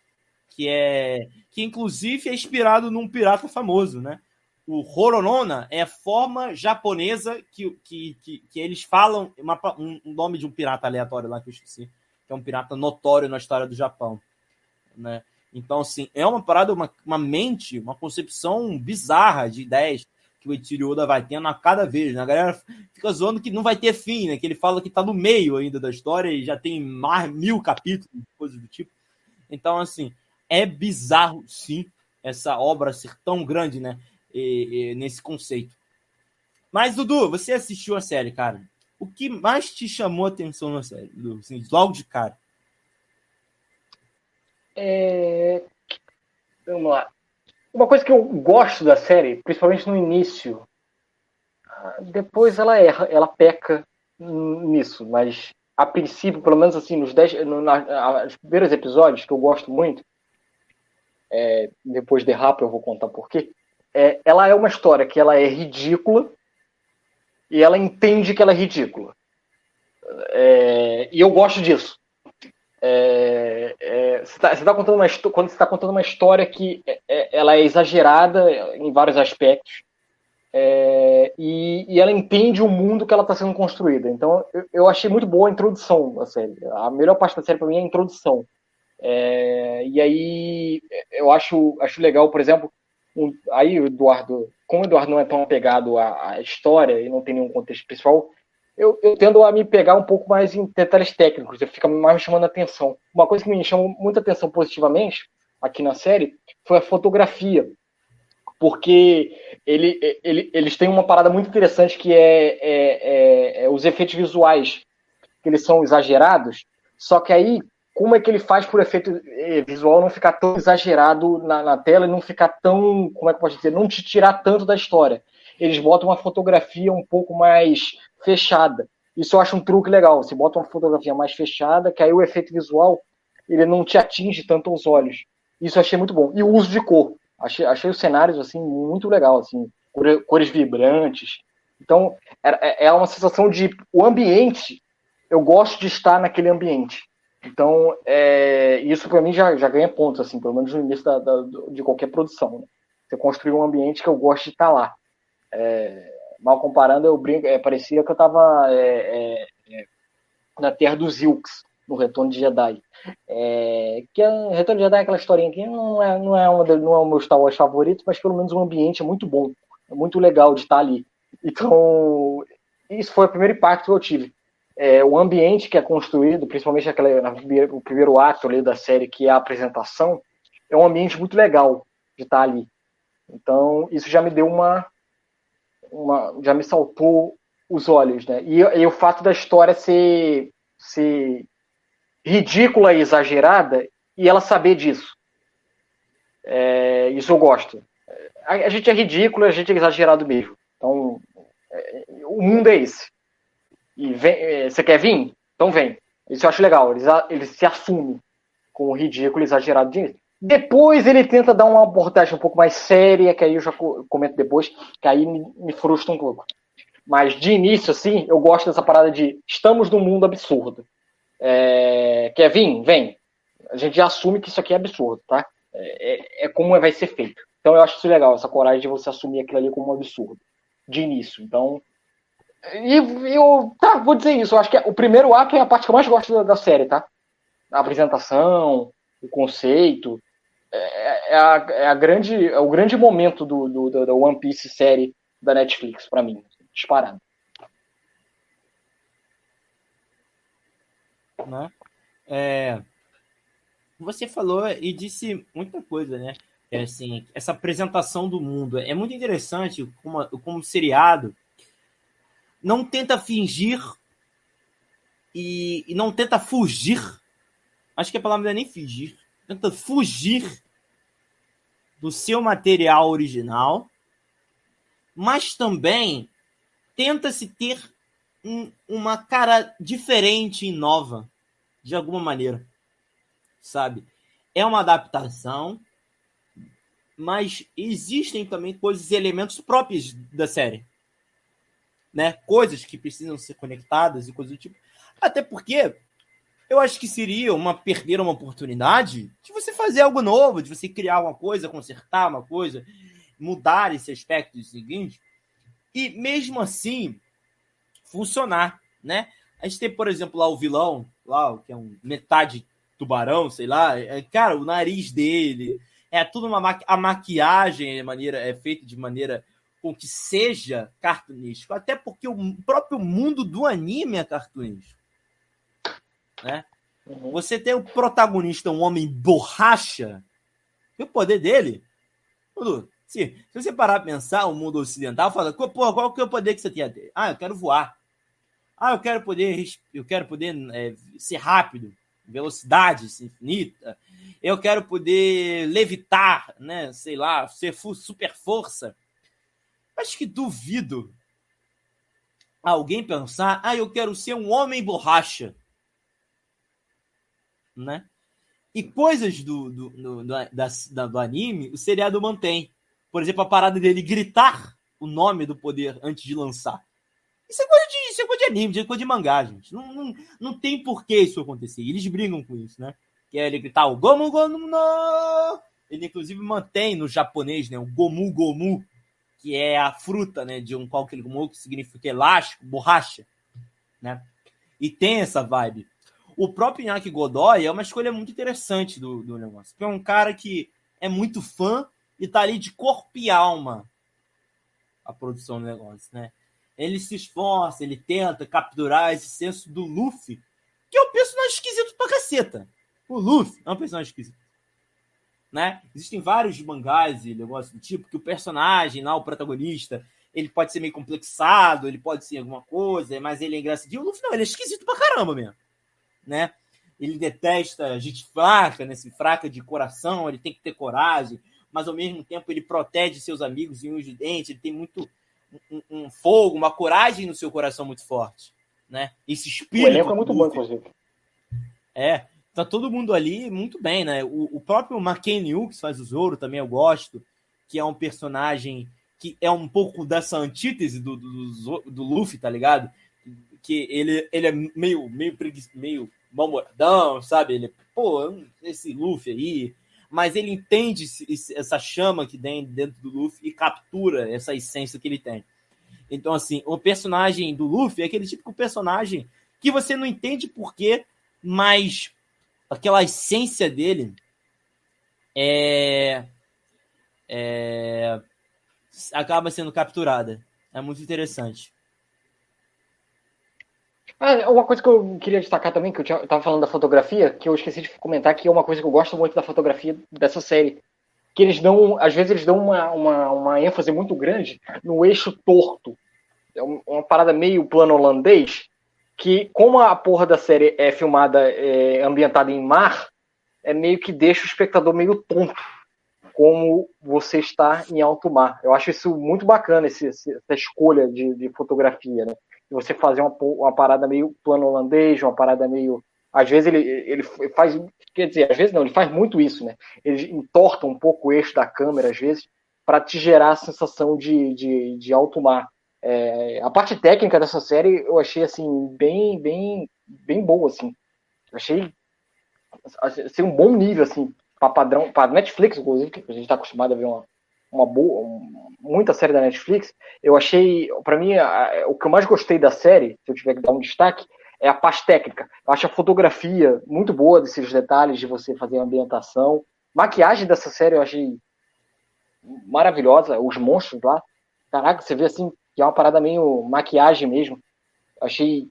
que é que inclusive é inspirado num pirata famoso, né? O Horonona é a forma japonesa que, que, que, que eles falam, uma, um, um, nome de um pirata aleatório lá que eu esqueci, que é um pirata notório na história do Japão, né? Então, assim, é uma parada, uma, uma mente, uma concepção bizarra de ideias que o Eiichiro Oda vai tendo a cada vez, né? A galera fica zoando que não vai ter fim, né? Que ele fala que tá no meio ainda da história e já tem mais mil capítulos, coisas do tipo. Então, assim, é bizarro, sim, essa obra ser tão grande, né? E, e, nesse conceito. Mas, Dudu, você assistiu a série, cara. O que mais te chamou a atenção na série, Dudu? Assim, logo de cara. É... Vamos lá. Uma coisa que eu gosto da série, principalmente no início, depois ela erra, ela peca nisso, mas a princípio, pelo menos assim, nos dez, no, na, nos primeiros episódios, que eu gosto muito, é, depois de rap eu vou contar por quê, é, ela é uma história que ela é ridícula e ela entende que ela é ridícula. É, e eu gosto disso. É, é, você está tá contando uma quando você está contando uma história que é, é, ela é exagerada em vários aspectos é, e, e, ela entende o mundo que ela está sendo construída. Então eu, eu, achei muito boa a introdução da série. A melhor parte da série para mim é a introdução. É, e aí eu acho, acho legal, por exemplo, um, aí o Eduardo, como o Eduardo não é tão apegado à, à história e não tem nenhum contexto pessoal, eu, eu, tendo a me pegar um pouco mais em detalhes técnicos, eu fica mais me chamando a atenção. Uma coisa que me chamou muita atenção positivamente aqui na série foi a fotografia, porque ele, ele, eles têm uma parada muito interessante que é, é, é, é os efeitos visuais, que eles são exagerados, só que aí como é que ele faz por efeito eh, visual não ficar tão exagerado na, na, tela e não ficar tão, como é que pode dizer, não te tirar tanto da história. Eles botam uma fotografia um pouco mais fechada. Isso eu acho um truque legal. Você bota uma fotografia mais fechada, que aí o efeito visual ele não te atinge tanto aos olhos. Isso eu achei muito bom. E o uso de cor. Achei, achei os cenários assim muito legal, assim, cores vibrantes. Então é, é uma sensação de o ambiente. Eu gosto de estar naquele ambiente. Então, é, isso para mim já, já ganha pontos, assim, pelo menos no início da, da, de qualquer produção. Né? Você construir um ambiente que eu gosto de estar lá. É, mal comparando, eu brinco, é, parecia que eu estava é, é, é, na Terra dos Ilks, no Retorno de Jedi. que o Retorno de Jedi é aquela historinha que não é, não, é uma, não é o meu Star Wars favorito, mas pelo menos o ambiente é muito bom. É muito legal de estar ali. Então, isso foi o primeiro impacto que eu tive é, o ambiente que é construído, principalmente aquela, na, o primeiro ato ali da série, que é a apresentação, é um ambiente muito legal de estar ali. Então, isso já me deu uma. Uma já me saltou os olhos, né? E, e o fato da história ser, ser ridícula e exagerada, e ela saber disso. É, isso eu gosto. A, a, gente é ridículo, a gente é exagerado mesmo. Então, é, o mundo é esse. E vem, é, você quer vir? Então vem. Isso eu acho legal. Eles, eles se assumem com o ridículo exagerado de depois ele tenta dar uma abordagem um pouco mais séria, que aí eu já comento depois, que aí me, frustra um pouco. Mas de início, assim, eu gosto dessa parada de estamos num mundo absurdo. É, vir? Vem. A gente já assume que isso aqui é absurdo, tá? É, é, é como vai ser feito. Então eu acho isso legal, essa coragem de você assumir aquilo ali como um absurdo. De início. Então, e eu, tá, vou dizer isso. Eu acho que o primeiro ato é a parte que eu mais gosto da, da série, tá? A apresentação, o conceito. É, é, a, é, a grande, é o grande momento do, do, da One Piece série da Netflix, para mim. Disparado. Né? É, você falou e disse muita coisa, né? É assim, essa apresentação do mundo é muito interessante como, como seriado não tenta fingir e, e não tenta fugir. Acho que a palavra não é nem fingir. Tenta fugir do seu material original, mas também tenta-se ter um, uma cara diferente e nova, de alguma maneira. Sabe? É uma adaptação, mas existem também coisas e elementos próprios da série né? Coisas que precisam ser conectadas e coisas do tipo. Até porque eu acho que seria uma perder uma oportunidade de você fazer algo novo, de você criar uma coisa, consertar uma coisa, mudar esse aspecto seguinte e mesmo assim funcionar, né? A gente tem, por exemplo, lá o vilão, lá que é um metade tubarão, sei lá, é, cara, o nariz dele é tudo uma maqui a maquiagem é maneira é feita de maneira com que seja cartunístico, até porque o próprio mundo do anime é cartunístico. Né? Uhum. Você tem o protagonista, um homem borracha, e o poder dele. Tudo. Se, se você parar para pensar, o mundo ocidental fala, pô, qual que é o poder que você tem? Ah, eu quero voar. Ah, eu quero poder, eu quero poder é, ser rápido, velocidade infinita. Eu quero poder levitar, né? Sei lá, ser super força. Acho que duvido alguém pensar, ah, eu quero ser um homem borracha, né? E coisas do, do, do, da, da, do anime, o seriado mantém. Por exemplo, a parada dele gritar o nome do poder antes de lançar. Isso é coisa de, isso é coisa de anime, isso é coisa de mangá, gente. Não, não, não tem por que isso acontecer. Eles brigam com isso, né? Que é ele gritar o Gomu Gomu no! Ele, inclusive, mantém no japonês, né? O Gomu Gomu, que é a fruta, né? De um qualquer Gomu, que significa elástico, borracha, né? E tem essa vibe. O próprio Inaki Godoy é uma escolha muito interessante do, do negócio. Porque é um cara que é muito fã e tá ali de corpo e alma a produção do negócio, né? Ele se esforça, ele tenta capturar esse senso do Luffy, que é um personagem esquisito pra caceta. O Luffy é um personagem esquisito. Né? Existem vários mangás e negócios do tipo que o personagem lá, o protagonista, ele pode ser meio complexado, ele pode ser alguma coisa, mas ele é engraçadinho. O Luffy não, ele é esquisito pra caramba mesmo né? Ele detesta gente fraca, né? fraca de coração, ele tem que ter coragem, mas ao mesmo tempo ele protege seus amigos e uns de dente, ele tem muito um, um, fogo, uma coragem no seu coração muito forte, né? Esse espírito. O elenco é muito bom, inclusive. É, tá todo mundo ali muito bem, né? O, o próprio McKenny que faz o Zoro, também eu gosto, que é um personagem que é um pouco dessa antítese do, do, do, do Luffy, tá ligado? que ele, ele é meio, meio, meio mal-moradão, sabe? Ele, pô, esse Luffy aí. Mas ele entende essa chama que tem dentro do Luffy e captura essa essência que ele tem. Então, assim, o personagem do Luffy é aquele típico personagem que você não entende porquê, mas aquela essência dele é, é acaba sendo capturada. É muito interessante. Ah, uma coisa que eu queria destacar também, que eu estava falando da fotografia, que eu esqueci de comentar, que é uma coisa que eu gosto muito da fotografia dessa série. Que eles dão, às vezes eles dão uma, uma, uma ênfase muito grande no eixo torto. É uma parada meio plano holandês, que como a porra da série é filmada, é, ambientada em mar, é meio que deixa o espectador meio tonto, como você está em alto mar. Eu acho isso muito bacana, esse, essa escolha de, de fotografia, né? Você fazer uma, uma parada meio plano holandês, uma parada meio. Às vezes ele, ele faz. Quer dizer, às vezes não, ele faz muito isso, né? Ele entorta um pouco o eixo da câmera, às vezes, para te gerar a sensação de, de, de alto mar. É, a parte técnica dessa série eu achei assim bem bem bem boa assim eu achei assim, um bom nível assim para padrão para Netflix inclusive que a gente está acostumado a ver uma, uma boa, muita série da Netflix. Eu achei, para mim, a, o que eu mais gostei da série, se eu tiver que dar um destaque, é a parte técnica. Eu acho a fotografia muito boa desses detalhes de você fazer a ambientação. Maquiagem dessa série eu achei maravilhosa, os monstros lá. Caraca, você vê assim que é uma parada meio maquiagem mesmo. Achei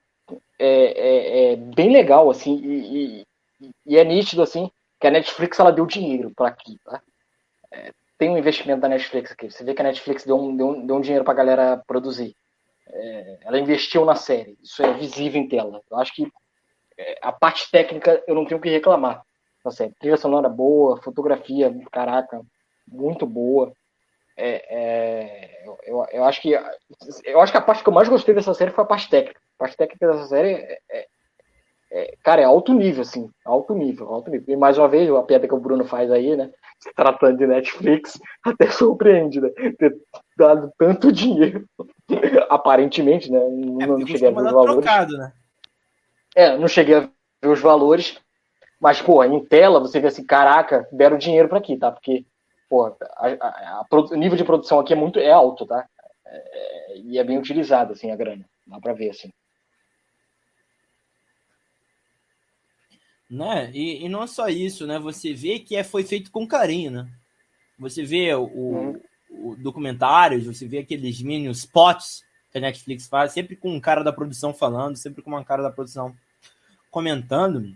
é, é, é bem legal assim e, e, e, é nítido assim que a Netflix ela deu dinheiro para aqui. Tá? É, tem um investimento da Netflix aqui. Você vê que a Netflix deu um, deu um, deu um dinheiro para a galera produzir. É, ela investiu na série. Isso é visível em tela. Eu acho que é, a parte técnica eu não tenho o que reclamar da série. Trilha sonora boa, fotografia, caraca, muito boa. É, é, eu, eu, acho que eu acho que a parte que eu mais gostei dessa série foi a parte técnica. A parte técnica dessa série é, é, é cara, é alto nível, assim, alto nível, alto nível. E mais uma vez, a piada que o Bruno faz aí, né? se tratando de Netflix, até surpreende, né? Ter dado tanto dinheiro. Aparentemente, né? Não, é, cheguei a ver os valores. Trocado, né? É, não cheguei a ver os valores. Mas, pô, em tela você vê assim, caraca, deram dinheiro para aqui, tá? Porque, pô, o nível de produção aqui é muito é alto, tá? É, e é bem utilizado, assim, a grana. Dá pra ver, assim. Né? E, e não é só isso, né? Você vê que é, foi feito com carinho, né? Você vê o, o, o documentários, você vê aqueles mini spots que a Netflix faz, sempre com um cara da produção falando, sempre com uma cara da produção comentando,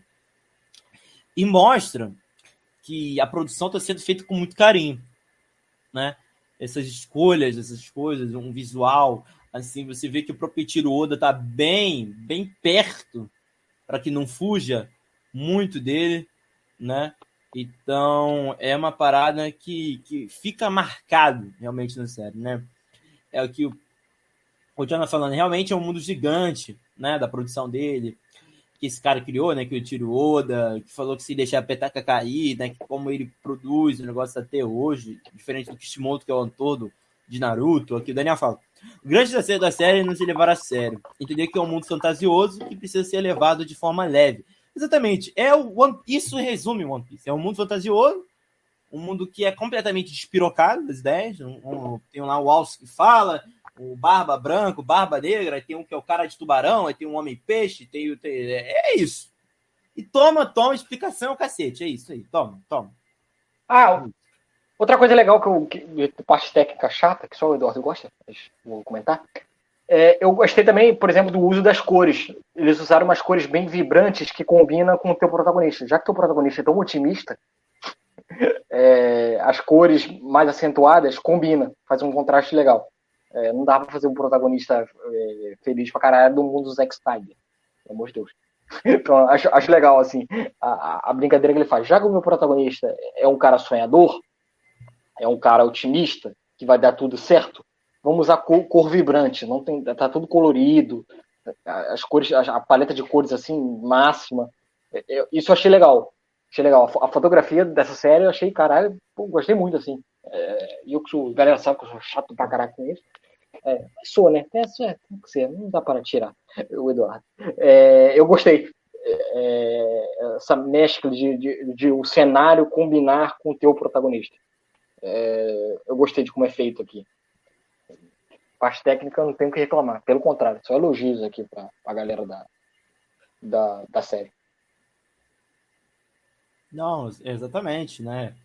e mostra que a produção está sendo feita com muito carinho, né? Essas escolhas, essas coisas, um visual, assim, você vê que o próprio Tiro Oda está bem, bem perto para que não fuja muito dele, né? Então é uma parada que, que fica marcado realmente na série, né? É o que o, o Jonathan falando, realmente é um mundo gigante, né, da produção dele, que esse cara criou, né, que o Tiro Oda, que falou que se deixar a petaca cair, né, que como ele produz o negócio até hoje, diferente do Kishimoto, que é o autor do, de Naruto, aqui o Daniel fala, o grande desafio da série é não se levar a sério, entender que é um mundo fantasioso que precisa ser levado de forma leve. Exatamente, é o One, isso resume One Piece, é um mundo fantasioso, um mundo que é completamente despirocado das ideias, um, um, tem lá o Alce que fala, o Barba Branco, Barba Negra, tem um que é o cara de tubarão, aí tem um Homem Peixe, tem, tem é, é isso. E toma, toma, explicação, cacete, é isso aí, toma, toma. Ah, outra coisa legal que eu, que, parte técnica chata, que só o Eduardo gosta, mas vou comentar, é, eu gostei também, por exemplo, do uso das cores. Eles usaram umas cores bem vibrantes que combinam com o teu protagonista. Já que o teu protagonista é tão otimista, é, as cores mais acentuadas combinam, faz um contraste legal. É, não dá pra fazer um protagonista é, feliz pra caralho do mundo do Zack Snyder. Pelo amor de Deus. Então, acho, acho legal, assim, a, a brincadeira que ele faz. Já que o meu protagonista é um cara sonhador, é um cara otimista, que vai dar tudo certo, vamos usar cor, cor vibrante, não tem, tá tudo colorido, as cores, a paleta de cores assim, máxima. É, isso eu achei legal. Achei legal. A fotografia dessa série eu achei, caralho, pô, gostei muito, assim. É, eu que sou, galera sabe que eu sou chato pra caralho com isso. É, sou, né? É, é, tem que ser, não dá para tirar o Eduardo. É, eu gostei. É, essa mescla de, de, de, o cenário combinar com o teu protagonista. É, eu gostei de como é feito aqui. Parte técnica não tenho que reclamar, pelo contrário, só elogios aqui para a galera da, da, da série. Não, exatamente, né?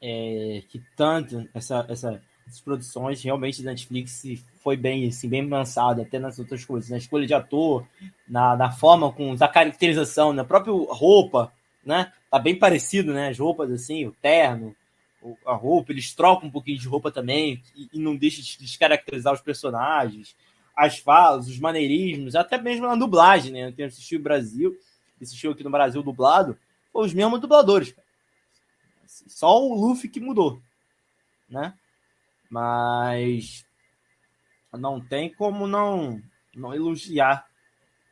É, que tanto essa, essa as produções realmente da Netflix foi bem assim, bem lançada, até nas outras coisas, na escolha de ator, na, na forma com a caracterização, na própria roupa, né? Tá bem parecido, né? As roupas assim, o terno, a roupa, eles trocam um pouquinho de roupa também e, e não deixa de descaracterizar os personagens, as falas, os maneirismos, até mesmo na dublagem, né? Quem assistiu o Brasil, assistiu aqui no Brasil dublado, foi os mesmos dubladores. Só o Luffy que mudou, né? Mas não tem como não não elogiar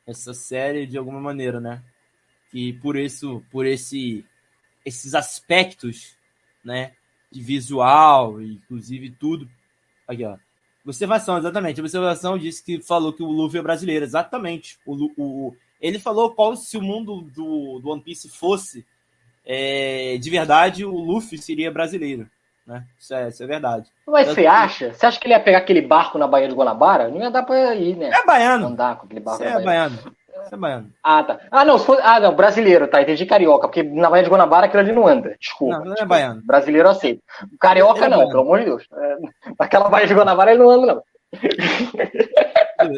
essa série de alguma maneira, né? E por isso, por esse esses aspectos, né, de visual, inclusive tudo. Aqui, ó. Observação, exatamente. A observação disse que falou que o Luffy é brasileiro, exatamente. O, o, ele falou qual se o mundo do, do One Piece fosse é, de verdade, o Luffy seria brasileiro. Né? Isso, é, isso é verdade. Mas você acha? Você acha que ele ia pegar aquele barco na Baía de Guanabara? Não ia dar pra ir, né? É baiano. Andar com aquele barco Você é baiano. É baiano. Ah, tá. Ah, não, for... ah, não, brasileiro, tá. Entendi carioca, porque na Baía de Guanabara aquilo ali não anda. Desculpa. Não, não é baiano. Brasileiro aceito. Carioca é não, pelo amor de Deus. É... Naquela Baía de Guanabara ele não anda, não.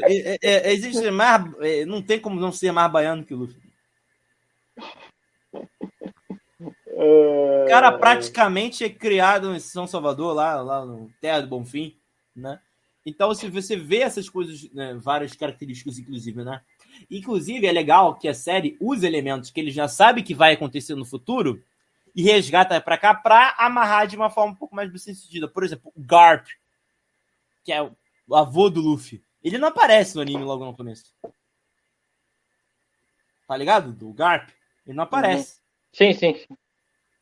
é, é, existe mais. Não tem como não ser mais baiano que o Luffy. O cara praticamente é criado em São Salvador, lá, lá no Terra do Bonfim, né? Então, se você vê essas coisas, né, várias características, inclusive, né? Inclusive, é legal que a série usa elementos que ele já sabe que vai acontecer no futuro e resgata para cá para amarrar de uma forma um pouco mais bem sucedida. Por exemplo, o Garp, que é o avô do Luffy. Ele não aparece no anime logo no começo. Tá ligado? Do Garp. Ele não aparece. Uhum. Sim, sim, sim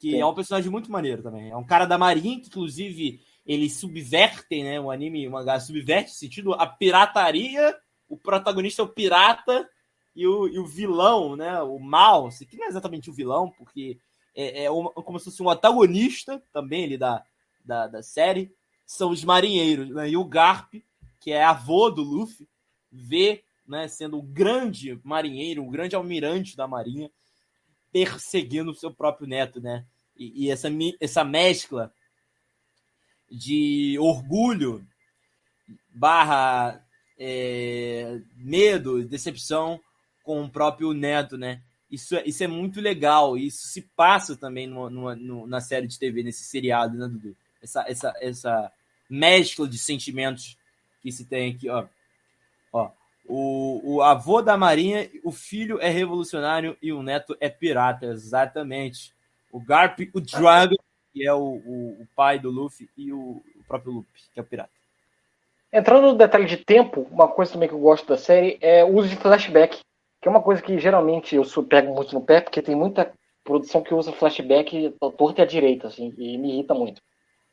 que Sim. é um personagem muito maneiro também. É um cara da Marinha, que inclusive eles subvertem, né? O anime, o mangá subverte sentido a pirataria, o protagonista é o pirata e o, e o vilão, né? O mal, que não é exatamente o vilão, porque é, é uma, como se fosse um antagonista também ali da, da, da série, são os marinheiros, né? E o Garp, que é avô do Luffy, vê, né, sendo o grande marinheiro, o grande almirante da marinha, perseguindo o seu próprio neto, né? E, e essa, essa mescla de orgulho barra é, medo, decepção com o próprio neto, né? Isso, é, isso é muito legal. Isso se passa também no, no, no, na série de TV, nesse seriado, né, Dudu? Essa, essa, essa mescla de sentimentos que se tem aqui, ó. ó o, o avô da Marinha, o filho é revolucionário e o neto é pirata, exatamente o Garp, o Dragon, que é o, o, o pai do Luffy, e o, o, próprio Luffy, que é o pirata. Entrando no detalhe de tempo, uma coisa também que eu gosto da série é o uso de flashback, que é uma coisa que geralmente eu pego muito no pé, porque tem muita produção que usa flashback torta e à direita, assim, e me irrita muito.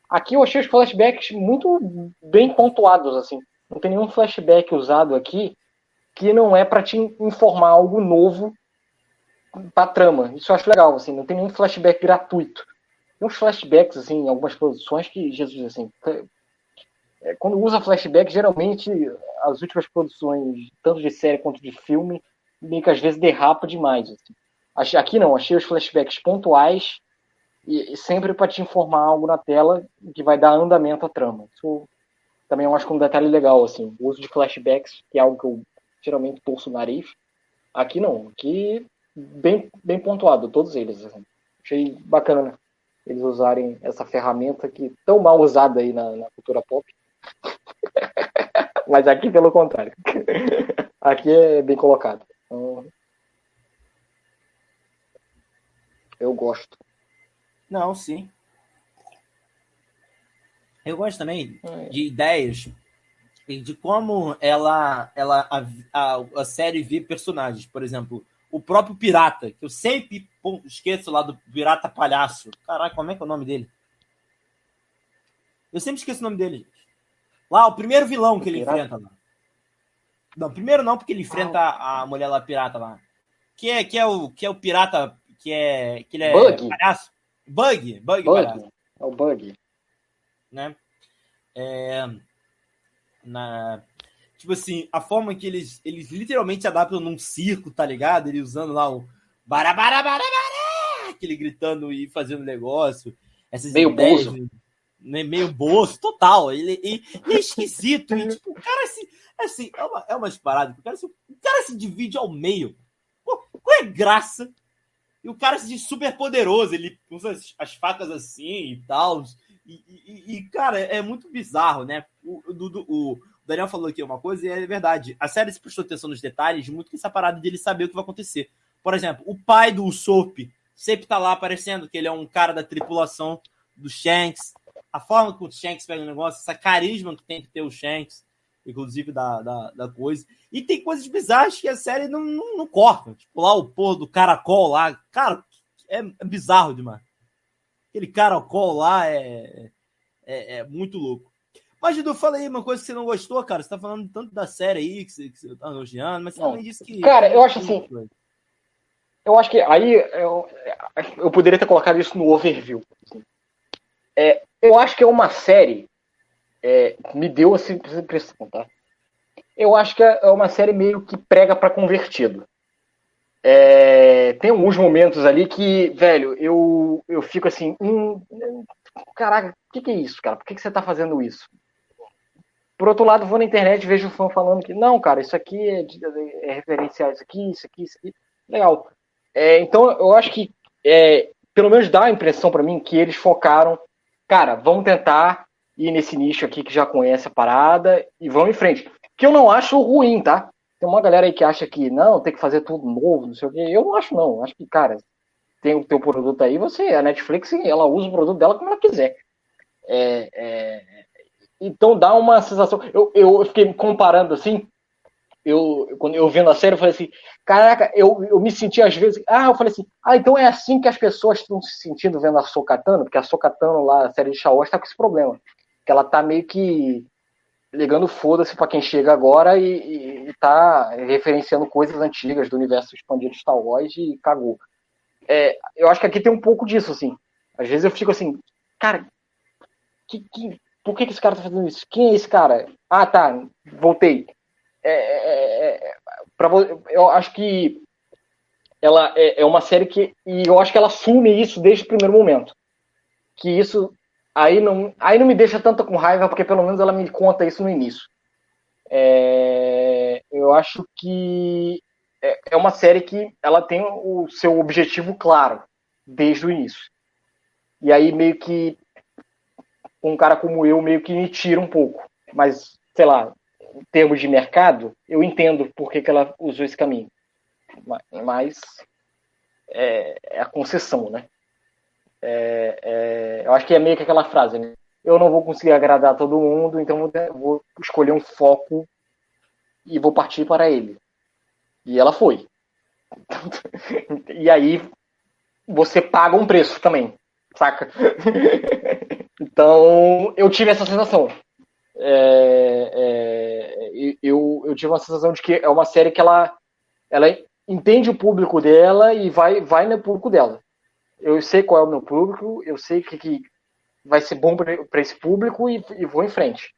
Aqui eu achei os flashbacks muito bem pontuados, assim. Não tem nenhum flashback usado aqui que não é para te informar algo novo pra trama. Isso eu acho legal, assim, não tem nenhum flashback gratuito. Tem uns flashbacks, assim, em algumas produções que, Jesus, assim, é, quando usa flashback, geralmente as últimas produções, tanto de série quanto de filme, meio que às vezes derrapa demais. Assim. Aqui não, achei os flashbacks pontuais e, e sempre para te informar algo na tela que vai dar andamento à trama. Isso também eu acho que é um detalhe legal, assim, o uso de flashbacks, que é algo que eu geralmente torço o nariz. Aqui não, aqui bem, bem pontuado, todos eles. Assim. Achei bacana eles usarem essa ferramenta que tão mal usada aí na, na cultura pop. Mas aqui, pelo contrário. aqui é bem colocado. Então, eu gosto. Não, sim. Eu gosto também é. de ideias e de como ela, ela a, a, a série vê personagens. Por exemplo, o próprio Pirata, que eu sempre pô, esqueço lá do Pirata Palhaço. Caraca, como é que é o nome dele? Eu sempre esqueço o nome dele. Lá, o primeiro vilão que ele pirata? enfrenta lá. Não, primeiro não, porque ele enfrenta ah. a mulher lá pirata lá. Que é, que é, o, que é o pirata que é. Que ele é Bug. palhaço. Bug, Bug, Bug. Palhaço. É o Bug. Né? É, na, tipo assim, a forma que eles, eles literalmente adaptam num circo, tá ligado? Ele usando lá o barabara, aquele gritando e fazendo negócio. Essas meio ideias. Né, meio bozo, total. Ele, é esquisito. e, tipo, o cara assim, assim é, uma, é umas paradas. O cara, se, o cara se divide ao meio. Pô, qual é graça? E o cara se diz super poderoso. Ele usa as, as facas assim e tal. E, e, e, cara, é muito bizarro, né? O, o, o, Daniel falou aqui uma coisa e é verdade. A série se prestou atenção nos detalhes, muito que essa parada dele saber o que vai acontecer. Por exemplo, o pai do Usopp sempre tá lá aparecendo que ele é um cara da tripulação do Shanks. A forma que o Shanks pega o negócio, essa carisma que tem que ter o Shanks, inclusive da, da, da coisa. E tem coisas bizarras que a série não, não, não corta. Tipo, lá o porra do caracol lá. Cara, é, é bizarro demais. Aquele caracol lá é, é, é muito louco. Mas, Dudu, fala aí uma coisa que você não gostou, cara. Você tá falando tanto da série aí que você, que você tá elogiando, mas você não, também disse que. Cara, eu acho assim. Eu acho que aí eu, eu poderia ter colocado isso no overview. É, eu acho que é uma série. É, me deu essa impressão, tá? Eu acho que é uma série meio que prega para convertido. É, tem alguns momentos ali que, velho, eu, eu fico assim, hum, caraca, o que, que, é isso, cara? Por que, que você tá fazendo isso? Por outro lado, vou na internet e vejo o fã falando que não, cara, isso aqui é, é referenciar isso aqui, isso aqui, isso aqui. Legal. É, então, eu acho que, é, pelo menos dá a impressão para mim que eles focaram, cara, vamos tentar ir nesse nicho aqui que já conhece a parada e vamos em frente. Que eu não acho ruim, tá? Tem uma galera aí que acha que não, tem que fazer tudo novo, não sei o quê. Eu não acho, não. Acho que, cara, tem o teu produto aí, você, a Netflix, ela usa o produto dela como ela quiser. É, é, então dá uma sensação. Eu, eu fiquei comparando assim. Eu, quando eu vendo a série, eu falei assim: caraca, eu, eu me senti às vezes. Ah, eu falei assim: ah, então é assim que as pessoas estão se sentindo vendo a Sokatano, porque a Sokatano lá, a série de Shaosh, está com esse problema. Que ela tá meio que ligando foda-se para quem chega agora e, e, e tá referenciando coisas antigas do universo expandido de Star Wars e cagou. É, eu acho que aqui tem um pouco disso, assim. Às vezes eu fico assim, cara, que, que, por que, que esse cara tá fazendo isso? Quem é esse cara? Ah, tá, voltei. É, é, é, pra, eu acho que ela é, é, uma série que. E eu acho que ela assume isso desde o primeiro momento. Que isso aí não, aí não me deixa tanto com raiva, porque pelo menos ela me conta isso no início. É, eu acho que é, é uma série que ela tem o seu objetivo claro desde o início. E aí meio que um cara como eu meio que me tira um pouco. Mas, sei lá, termos de mercado, eu entendo por que, que ela usou esse caminho. Mas é, é a concessão, né? É, é, eu acho que é meio que aquela frase, né? eu não vou conseguir agradar todo mundo, então vou escolher um foco e vou partir para ele. E ela foi. e aí você paga um preço também, saca? então eu tive essa sensação. É, é, eu, eu tive uma sensação de que é uma série que ela, ela entende o público dela e vai, vai no público dela. Eu sei qual é o meu público, eu sei que, que vai ser bom para esse público e, e, vou em frente.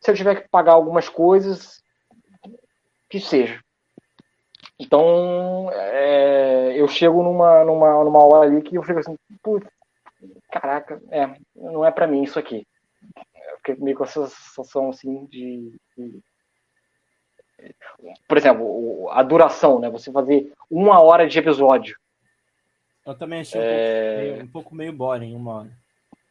Se eu tiver que pagar algumas coisas, que seja. Então, é, eu chego numa, numa, numa hora ali que eu fico assim, caraca, é, não é para mim isso aqui. Fiquei meio com essa sensação assim de, de por exemplo, a duração, né? Você fazer uma hora de episódio. Eu também achei um, é... pouco, meio, um pouco meio boring uma hora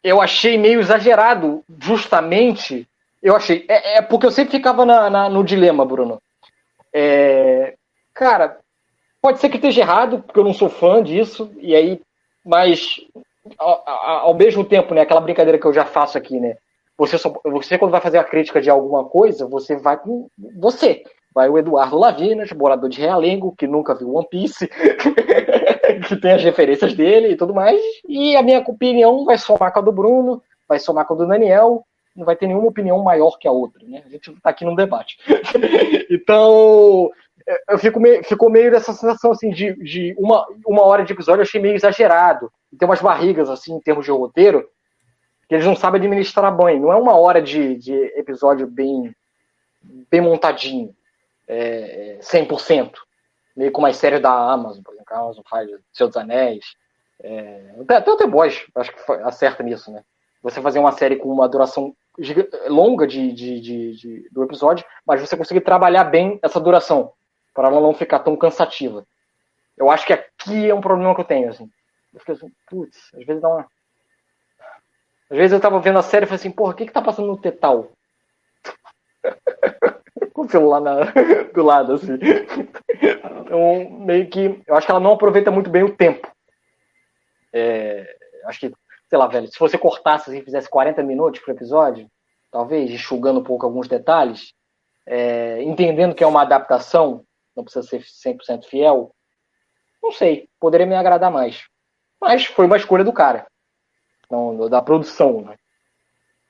eu achei meio exagerado, justamente. Eu achei. É, é porque eu sempre ficava na, na, no dilema, Bruno. É, cara, pode ser que esteja errado, porque eu não sou fã disso, e aí, mas ao, ao, mesmo tempo, né, aquela brincadeira que eu já faço aqui, né? Você, só, você, quando vai fazer a crítica de alguma coisa, você vai com você. Vai o Eduardo Lavinas, morador de Realengo, que nunca viu One Piece, que tem as referências dele e tudo mais. E a minha opinião vai somar com a do Bruno, vai somar com a do Daniel, não vai ter nenhuma opinião maior que a outra, né? A gente está aqui num debate. então, eu fico meio, ficou meio dessa sensação assim de, de uma, uma hora de episódio, eu achei meio exagerado. Tem umas barrigas assim em termos de roteiro que eles não sabem administrar bem. Não é uma hora de, de episódio bem, bem montadinho é, 100%. Meio como as séries da Amazon, por exemplo, a Amazon faz Senhor dos Anéis. É, até o The Boys, acho que acerta nisso, né? Você fazer uma série com uma duração longa de, de, de, do episódio, mas você conseguir trabalhar bem essa duração, para ela não ficar tão cansativa. Eu acho que aqui é um problema que eu tenho, assim. Eu fiquei assim, putz, às vezes dá uma. Às vezes eu tava vendo a série e falei assim, porra, o que que tá passando no Tetal? com o celular na, do lado, assim. Então, meio que. Eu acho que ela não aproveita muito bem o tempo. É, acho que, sei lá, velho, se você cortasse assim, fizesse 40 minutos pro episódio, talvez, enxugando um pouco alguns detalhes, é, entendendo que é uma adaptação, não precisa ser 100% fiel, não sei, poderia me agradar mais. Mas foi uma escolha do cara, não, da produção, né?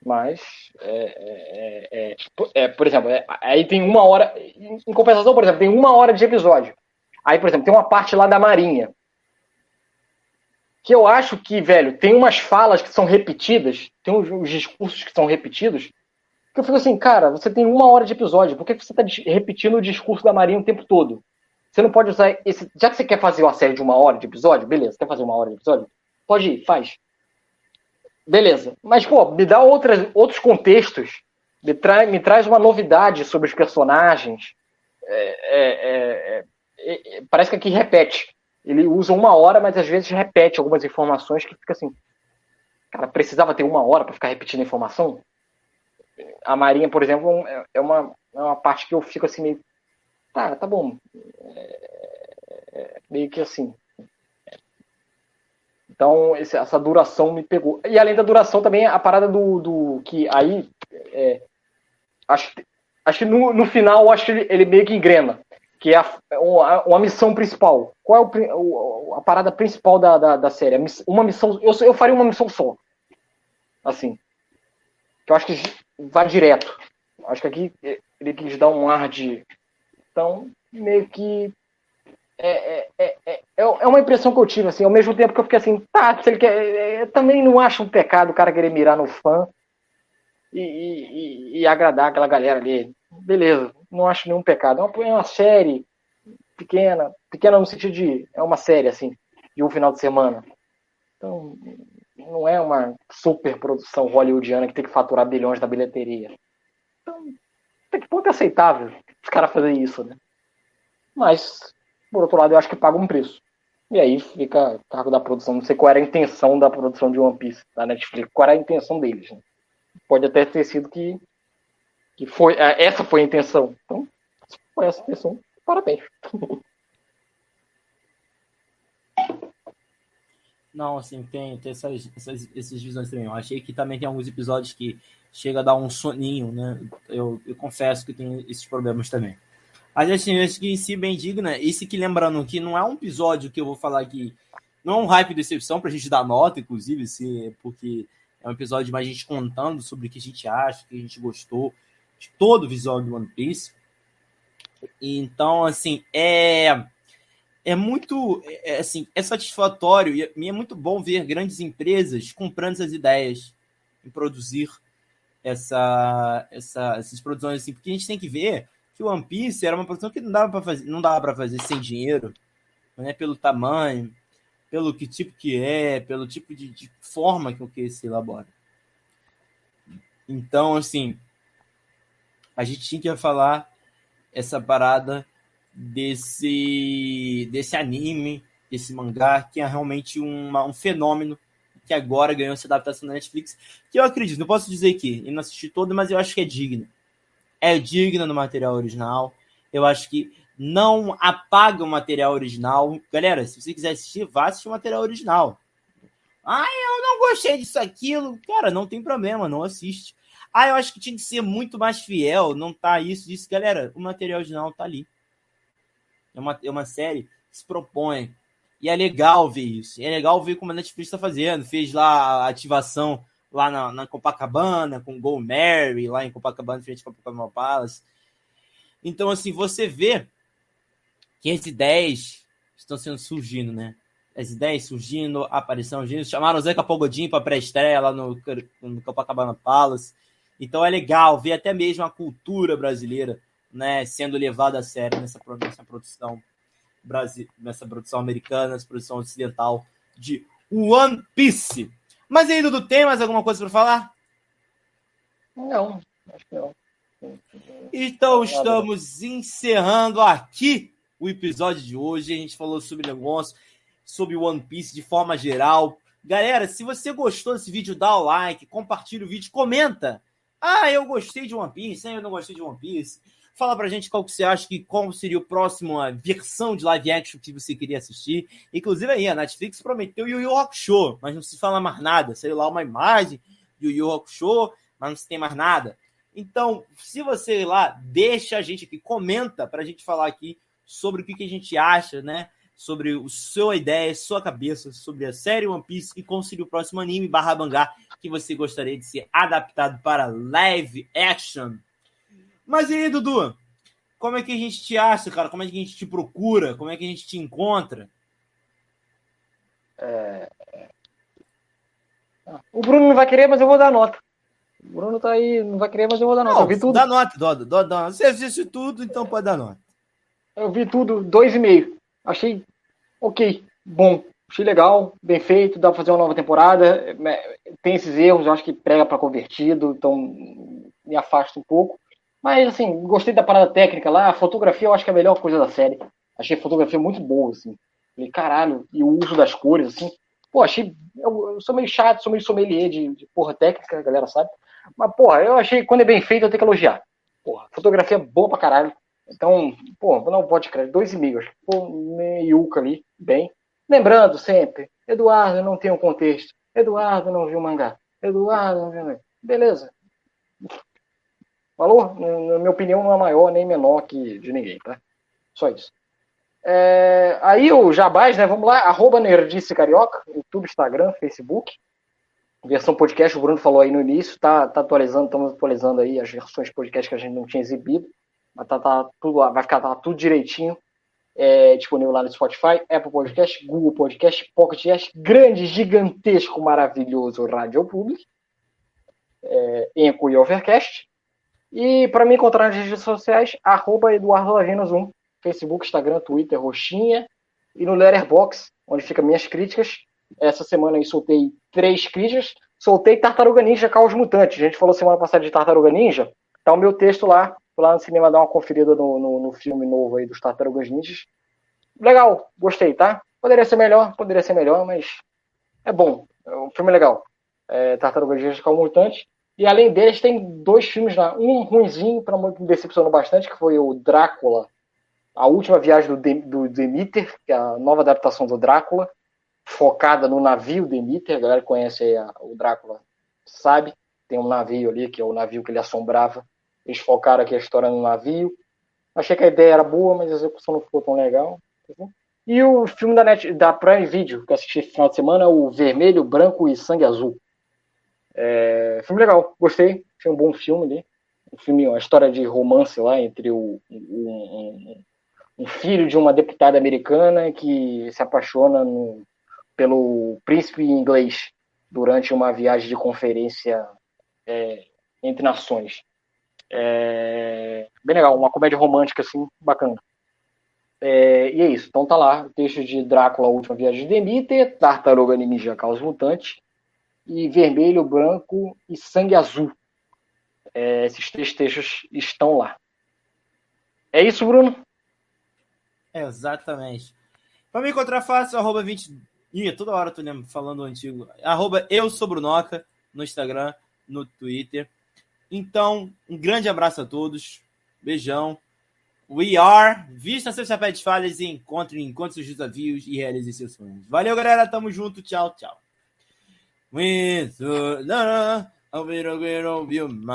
Mas, é, é, é, é por exemplo, é, aí tem uma hora. Em compensação, por exemplo, tem uma hora de episódio. Aí, por exemplo, tem uma parte lá da Marinha. Que eu acho que, velho, tem umas falas que são repetidas, tem uns, uns discursos que são repetidos, que eu fico assim, cara, você tem uma hora de episódio, por que você está repetindo o discurso da Marinha o tempo todo? Você não pode usar esse. Já que você quer fazer uma série de uma hora de episódio, beleza, quer fazer uma hora de episódio? Pode ir, faz. Beleza. Mas, pô, me dá outras, outros contextos. Me, me traz uma novidade sobre os personagens. É, é, é, é, parece que aqui repete. Ele usa uma hora, mas às vezes repete algumas informações que fica assim. Cara, precisava ter uma hora para ficar repetindo informação? A Marinha, por exemplo, é, é uma, é uma parte que eu fico assim meio. Tá, tá bom. É, meio que assim. Então, esse, essa duração me pegou. E além da duração, também a parada do. do que aí. É, acho, acho que no, no final, acho que ele, meio que engrena. Que é a, uma, uma missão principal. Qual é o, a parada principal da, da, da série? Uma missão. Eu, eu faria uma missão só. Assim. Que eu acho que vai direto. Acho que aqui ele quis dar um ar de. Então, meio que é, é, é, é, é uma impressão que eu tive, assim, ao mesmo tempo que eu fiquei assim, tá, se ele quer. Eu também não acho um pecado o cara querer mirar no fã e, e, e agradar aquela galera ali. Beleza, não acho nenhum pecado. É uma, é uma série pequena, pequena no sentido de. É uma série, assim, de um final de semana. Então, não é uma super produção hollywoodiana que tem que faturar bilhões da bilheteria. Então, até que ponto é aceitável os caras fazerem isso, né? Mas por outro lado, eu acho que paga um preço. E aí fica a cargo da produção. Não sei qual era a intenção da produção de One Piece da Netflix. Qual era a intenção deles. Né? Pode até ter sido que, que foi, é, essa foi a intenção. Então, se foi essa a intenção, parabéns. Não, assim, tem, tem essas, essas, essas visões também. Eu achei que também tem alguns episódios que chega a dar um soninho, né? Eu, eu confesso que tem esses problemas também. Mas assim, acho que em si bem digna. Esse que lembrando que não é um episódio que eu vou falar aqui, não é um hype de decepção pra gente dar nota, inclusive, se, porque é um episódio mais a gente contando sobre o que a gente acha, o que a gente gostou de todo o visual do One Piece. Então, assim, é é muito é, assim é satisfatório e é muito bom ver grandes empresas comprando essas ideias em produzir essa, essa essas produções assim porque a gente tem que ver que o One Piece era uma produção que não dava para fazer não dava para fazer sem dinheiro né pelo tamanho pelo que tipo que é pelo tipo de, de forma o que se elabora então assim a gente tinha que falar essa parada desse, desse anime, desse mangá, que é realmente uma, um fenômeno que agora ganhou essa adaptação na Netflix, que eu acredito, não posso dizer que eu não assisti todo, mas eu acho que é digna. É digna no material original. Eu acho que não apaga o material original. Galera, se você quiser assistir, vá assistir o material original. Ah, eu não gostei disso, aquilo. Cara, não tem problema, não assiste. Ah, eu acho que tinha que ser muito mais fiel, não tá isso, disso. Galera, o material original tá ali. É uma, é uma série que se propõe. E é legal ver isso. É legal ver como a Netflix está fazendo. Fez lá a ativação lá na, na Copacabana, com Go Mary, lá em Copacabana, frente a Copacabana Palace. Então, assim, você vê que as ideias estão sendo surgindo, né? As ideias surgindo, aparição surgindo. Chamaram o Zeca Pogodinho para pré-estreia lá no, no Copacabana Palace. Então é legal ver até mesmo a cultura brasileira né, sendo levado a sério nessa, nessa produção Brasil, nessa produção americana, nessa produção ocidental de One Piece. Mas aí, Dudu, tem mais alguma coisa para falar? Não, acho que não. Então estamos encerrando aqui o episódio de hoje. A gente falou sobre negócio, sobre One Piece de forma geral. Galera, se você gostou desse vídeo, dá o like, compartilha o vídeo, comenta. Ah, eu gostei de One Piece, eu não gostei de One Piece. Fala pra gente qual que você acha que qual seria o próximo a versão de live action que você queria assistir. Inclusive aí, a Netflix prometeu Yu Yu Hakusho, mas não se fala mais nada. Saiu lá uma imagem de Yu Yu Hakusho, mas não se tem mais nada. Então, se você ir lá, deixa a gente aqui, comenta pra gente falar aqui sobre o que, que a gente acha, né? Sobre a sua ideia, sua cabeça, sobre a série One Piece e seria o próximo anime barra mangá que você gostaria de ser adaptado para live action. Mas e aí, Dudu? Como é que a gente te acha, cara? Como é que a gente te procura? Como é que a gente te encontra? É... O Bruno não vai querer, mas eu vou dar nota. O Bruno tá aí, não vai querer, mas eu vou dar nota. Não, eu vi tudo. Dá nota, dá, dá, dá. Você assiste tudo, então pode dar nota. Eu vi tudo, dois e meio. Achei ok, bom. Achei legal, bem feito, dá pra fazer uma nova temporada. É, tem esses erros, eu acho que prega para convertido, então me afasta um pouco. Mas, assim, gostei da parada técnica lá. A fotografia eu acho que é a melhor coisa da série. Achei a fotografia muito boa, assim. Falei, caralho, e o uso das cores, assim. Pô, achei. Eu, eu sou meio chato, sou meio sommelier de, de porra técnica, a galera sabe. Mas, porra, eu achei quando é bem feito eu tenho que elogiar. Porra, fotografia boa pra caralho. Então, pô, não pode crer. Dois e meio, acho pô, meiuca ali, bem. Lembrando sempre, Eduardo não tem um contexto. Eduardo não viu mangá. Eduardo não viu. Beleza valor, na minha opinião, não é maior nem menor que de ninguém, tá? Só isso. É, aí o Jabás, né? Vamos lá, arroba Nerdice Carioca, YouTube, Instagram, Facebook. Versão podcast, o Bruno falou aí no início, tá, tá atualizando, estamos atualizando aí as versões podcast que a gente não tinha exibido. Mas tá, tá tudo, vai ficar tá, tudo direitinho. É, disponível lá no Spotify, Apple Podcast, Google Podcast, Pocket Cast, grande, gigantesco, maravilhoso Rádio Public, é, Enco e Overcast. E para me encontrar nas redes sociais, arroba Eduardo Lavinas 1, Facebook, Instagram, Twitter, Roxinha, e no Letterboxd, onde ficam minhas críticas. Essa semana aí soltei três críticas. Soltei Tartaruga Ninja Caos Mutantes. A gente falou semana passada de Tartaruga Ninja. Tá o meu texto lá. Lá no cinema dar uma conferida no, no, no filme novo aí dos Tartarugas Ninjas. Legal, gostei, tá? Poderia ser melhor, poderia ser melhor, mas é bom. É um filme legal. É, Tartarugas Ninja Caos Mutantes. E além deles, tem dois filmes lá. Um ruimzinho, para me decepcionou bastante, que foi o Drácula, a última viagem do, do Demeter, que é a nova adaptação do Drácula. focada no navio Demeter. A galera que conhece a, o Drácula sabe. Tem um navio ali, que é o navio que ele assombrava. Eles focaram aqui a história no navio. Achei que a ideia era boa, mas a execução não ficou tão legal. E o filme da, Net, da Prime Video, que eu assisti no final de semana, o Vermelho, Branco e Sangue Azul. É, filme legal, gostei. Foi um bom filme ali. Um filme, uma história de romance lá entre o, um, um, um filho de uma deputada americana que se apaixona no, pelo príncipe inglês durante uma viagem de conferência é, entre nações. É, bem legal, uma comédia romântica assim, bacana. É, e é isso. Então tá lá, texto de Drácula, a última viagem de Demeter, Tartaruga Ninja, Caos Mutante, e Vermelho, Branco e Sangue Azul. É, esses três textos estão lá. É isso, Bruno? Exatamente. Para me encontrar fácil, arroba 20. Ih, toda hora eu tô lembro, falando o antigo. Arroba eu sou Brunoca no Instagram, no Twitter. Então, um grande abraço a todos. Beijão. We are. Vista seus chapéus de falhas e encontre, encontre seus desafios e realize seus sonhos. Valeu, galera. Tamo junto. Tchau, tchau. With Lana, a little girl of your mind.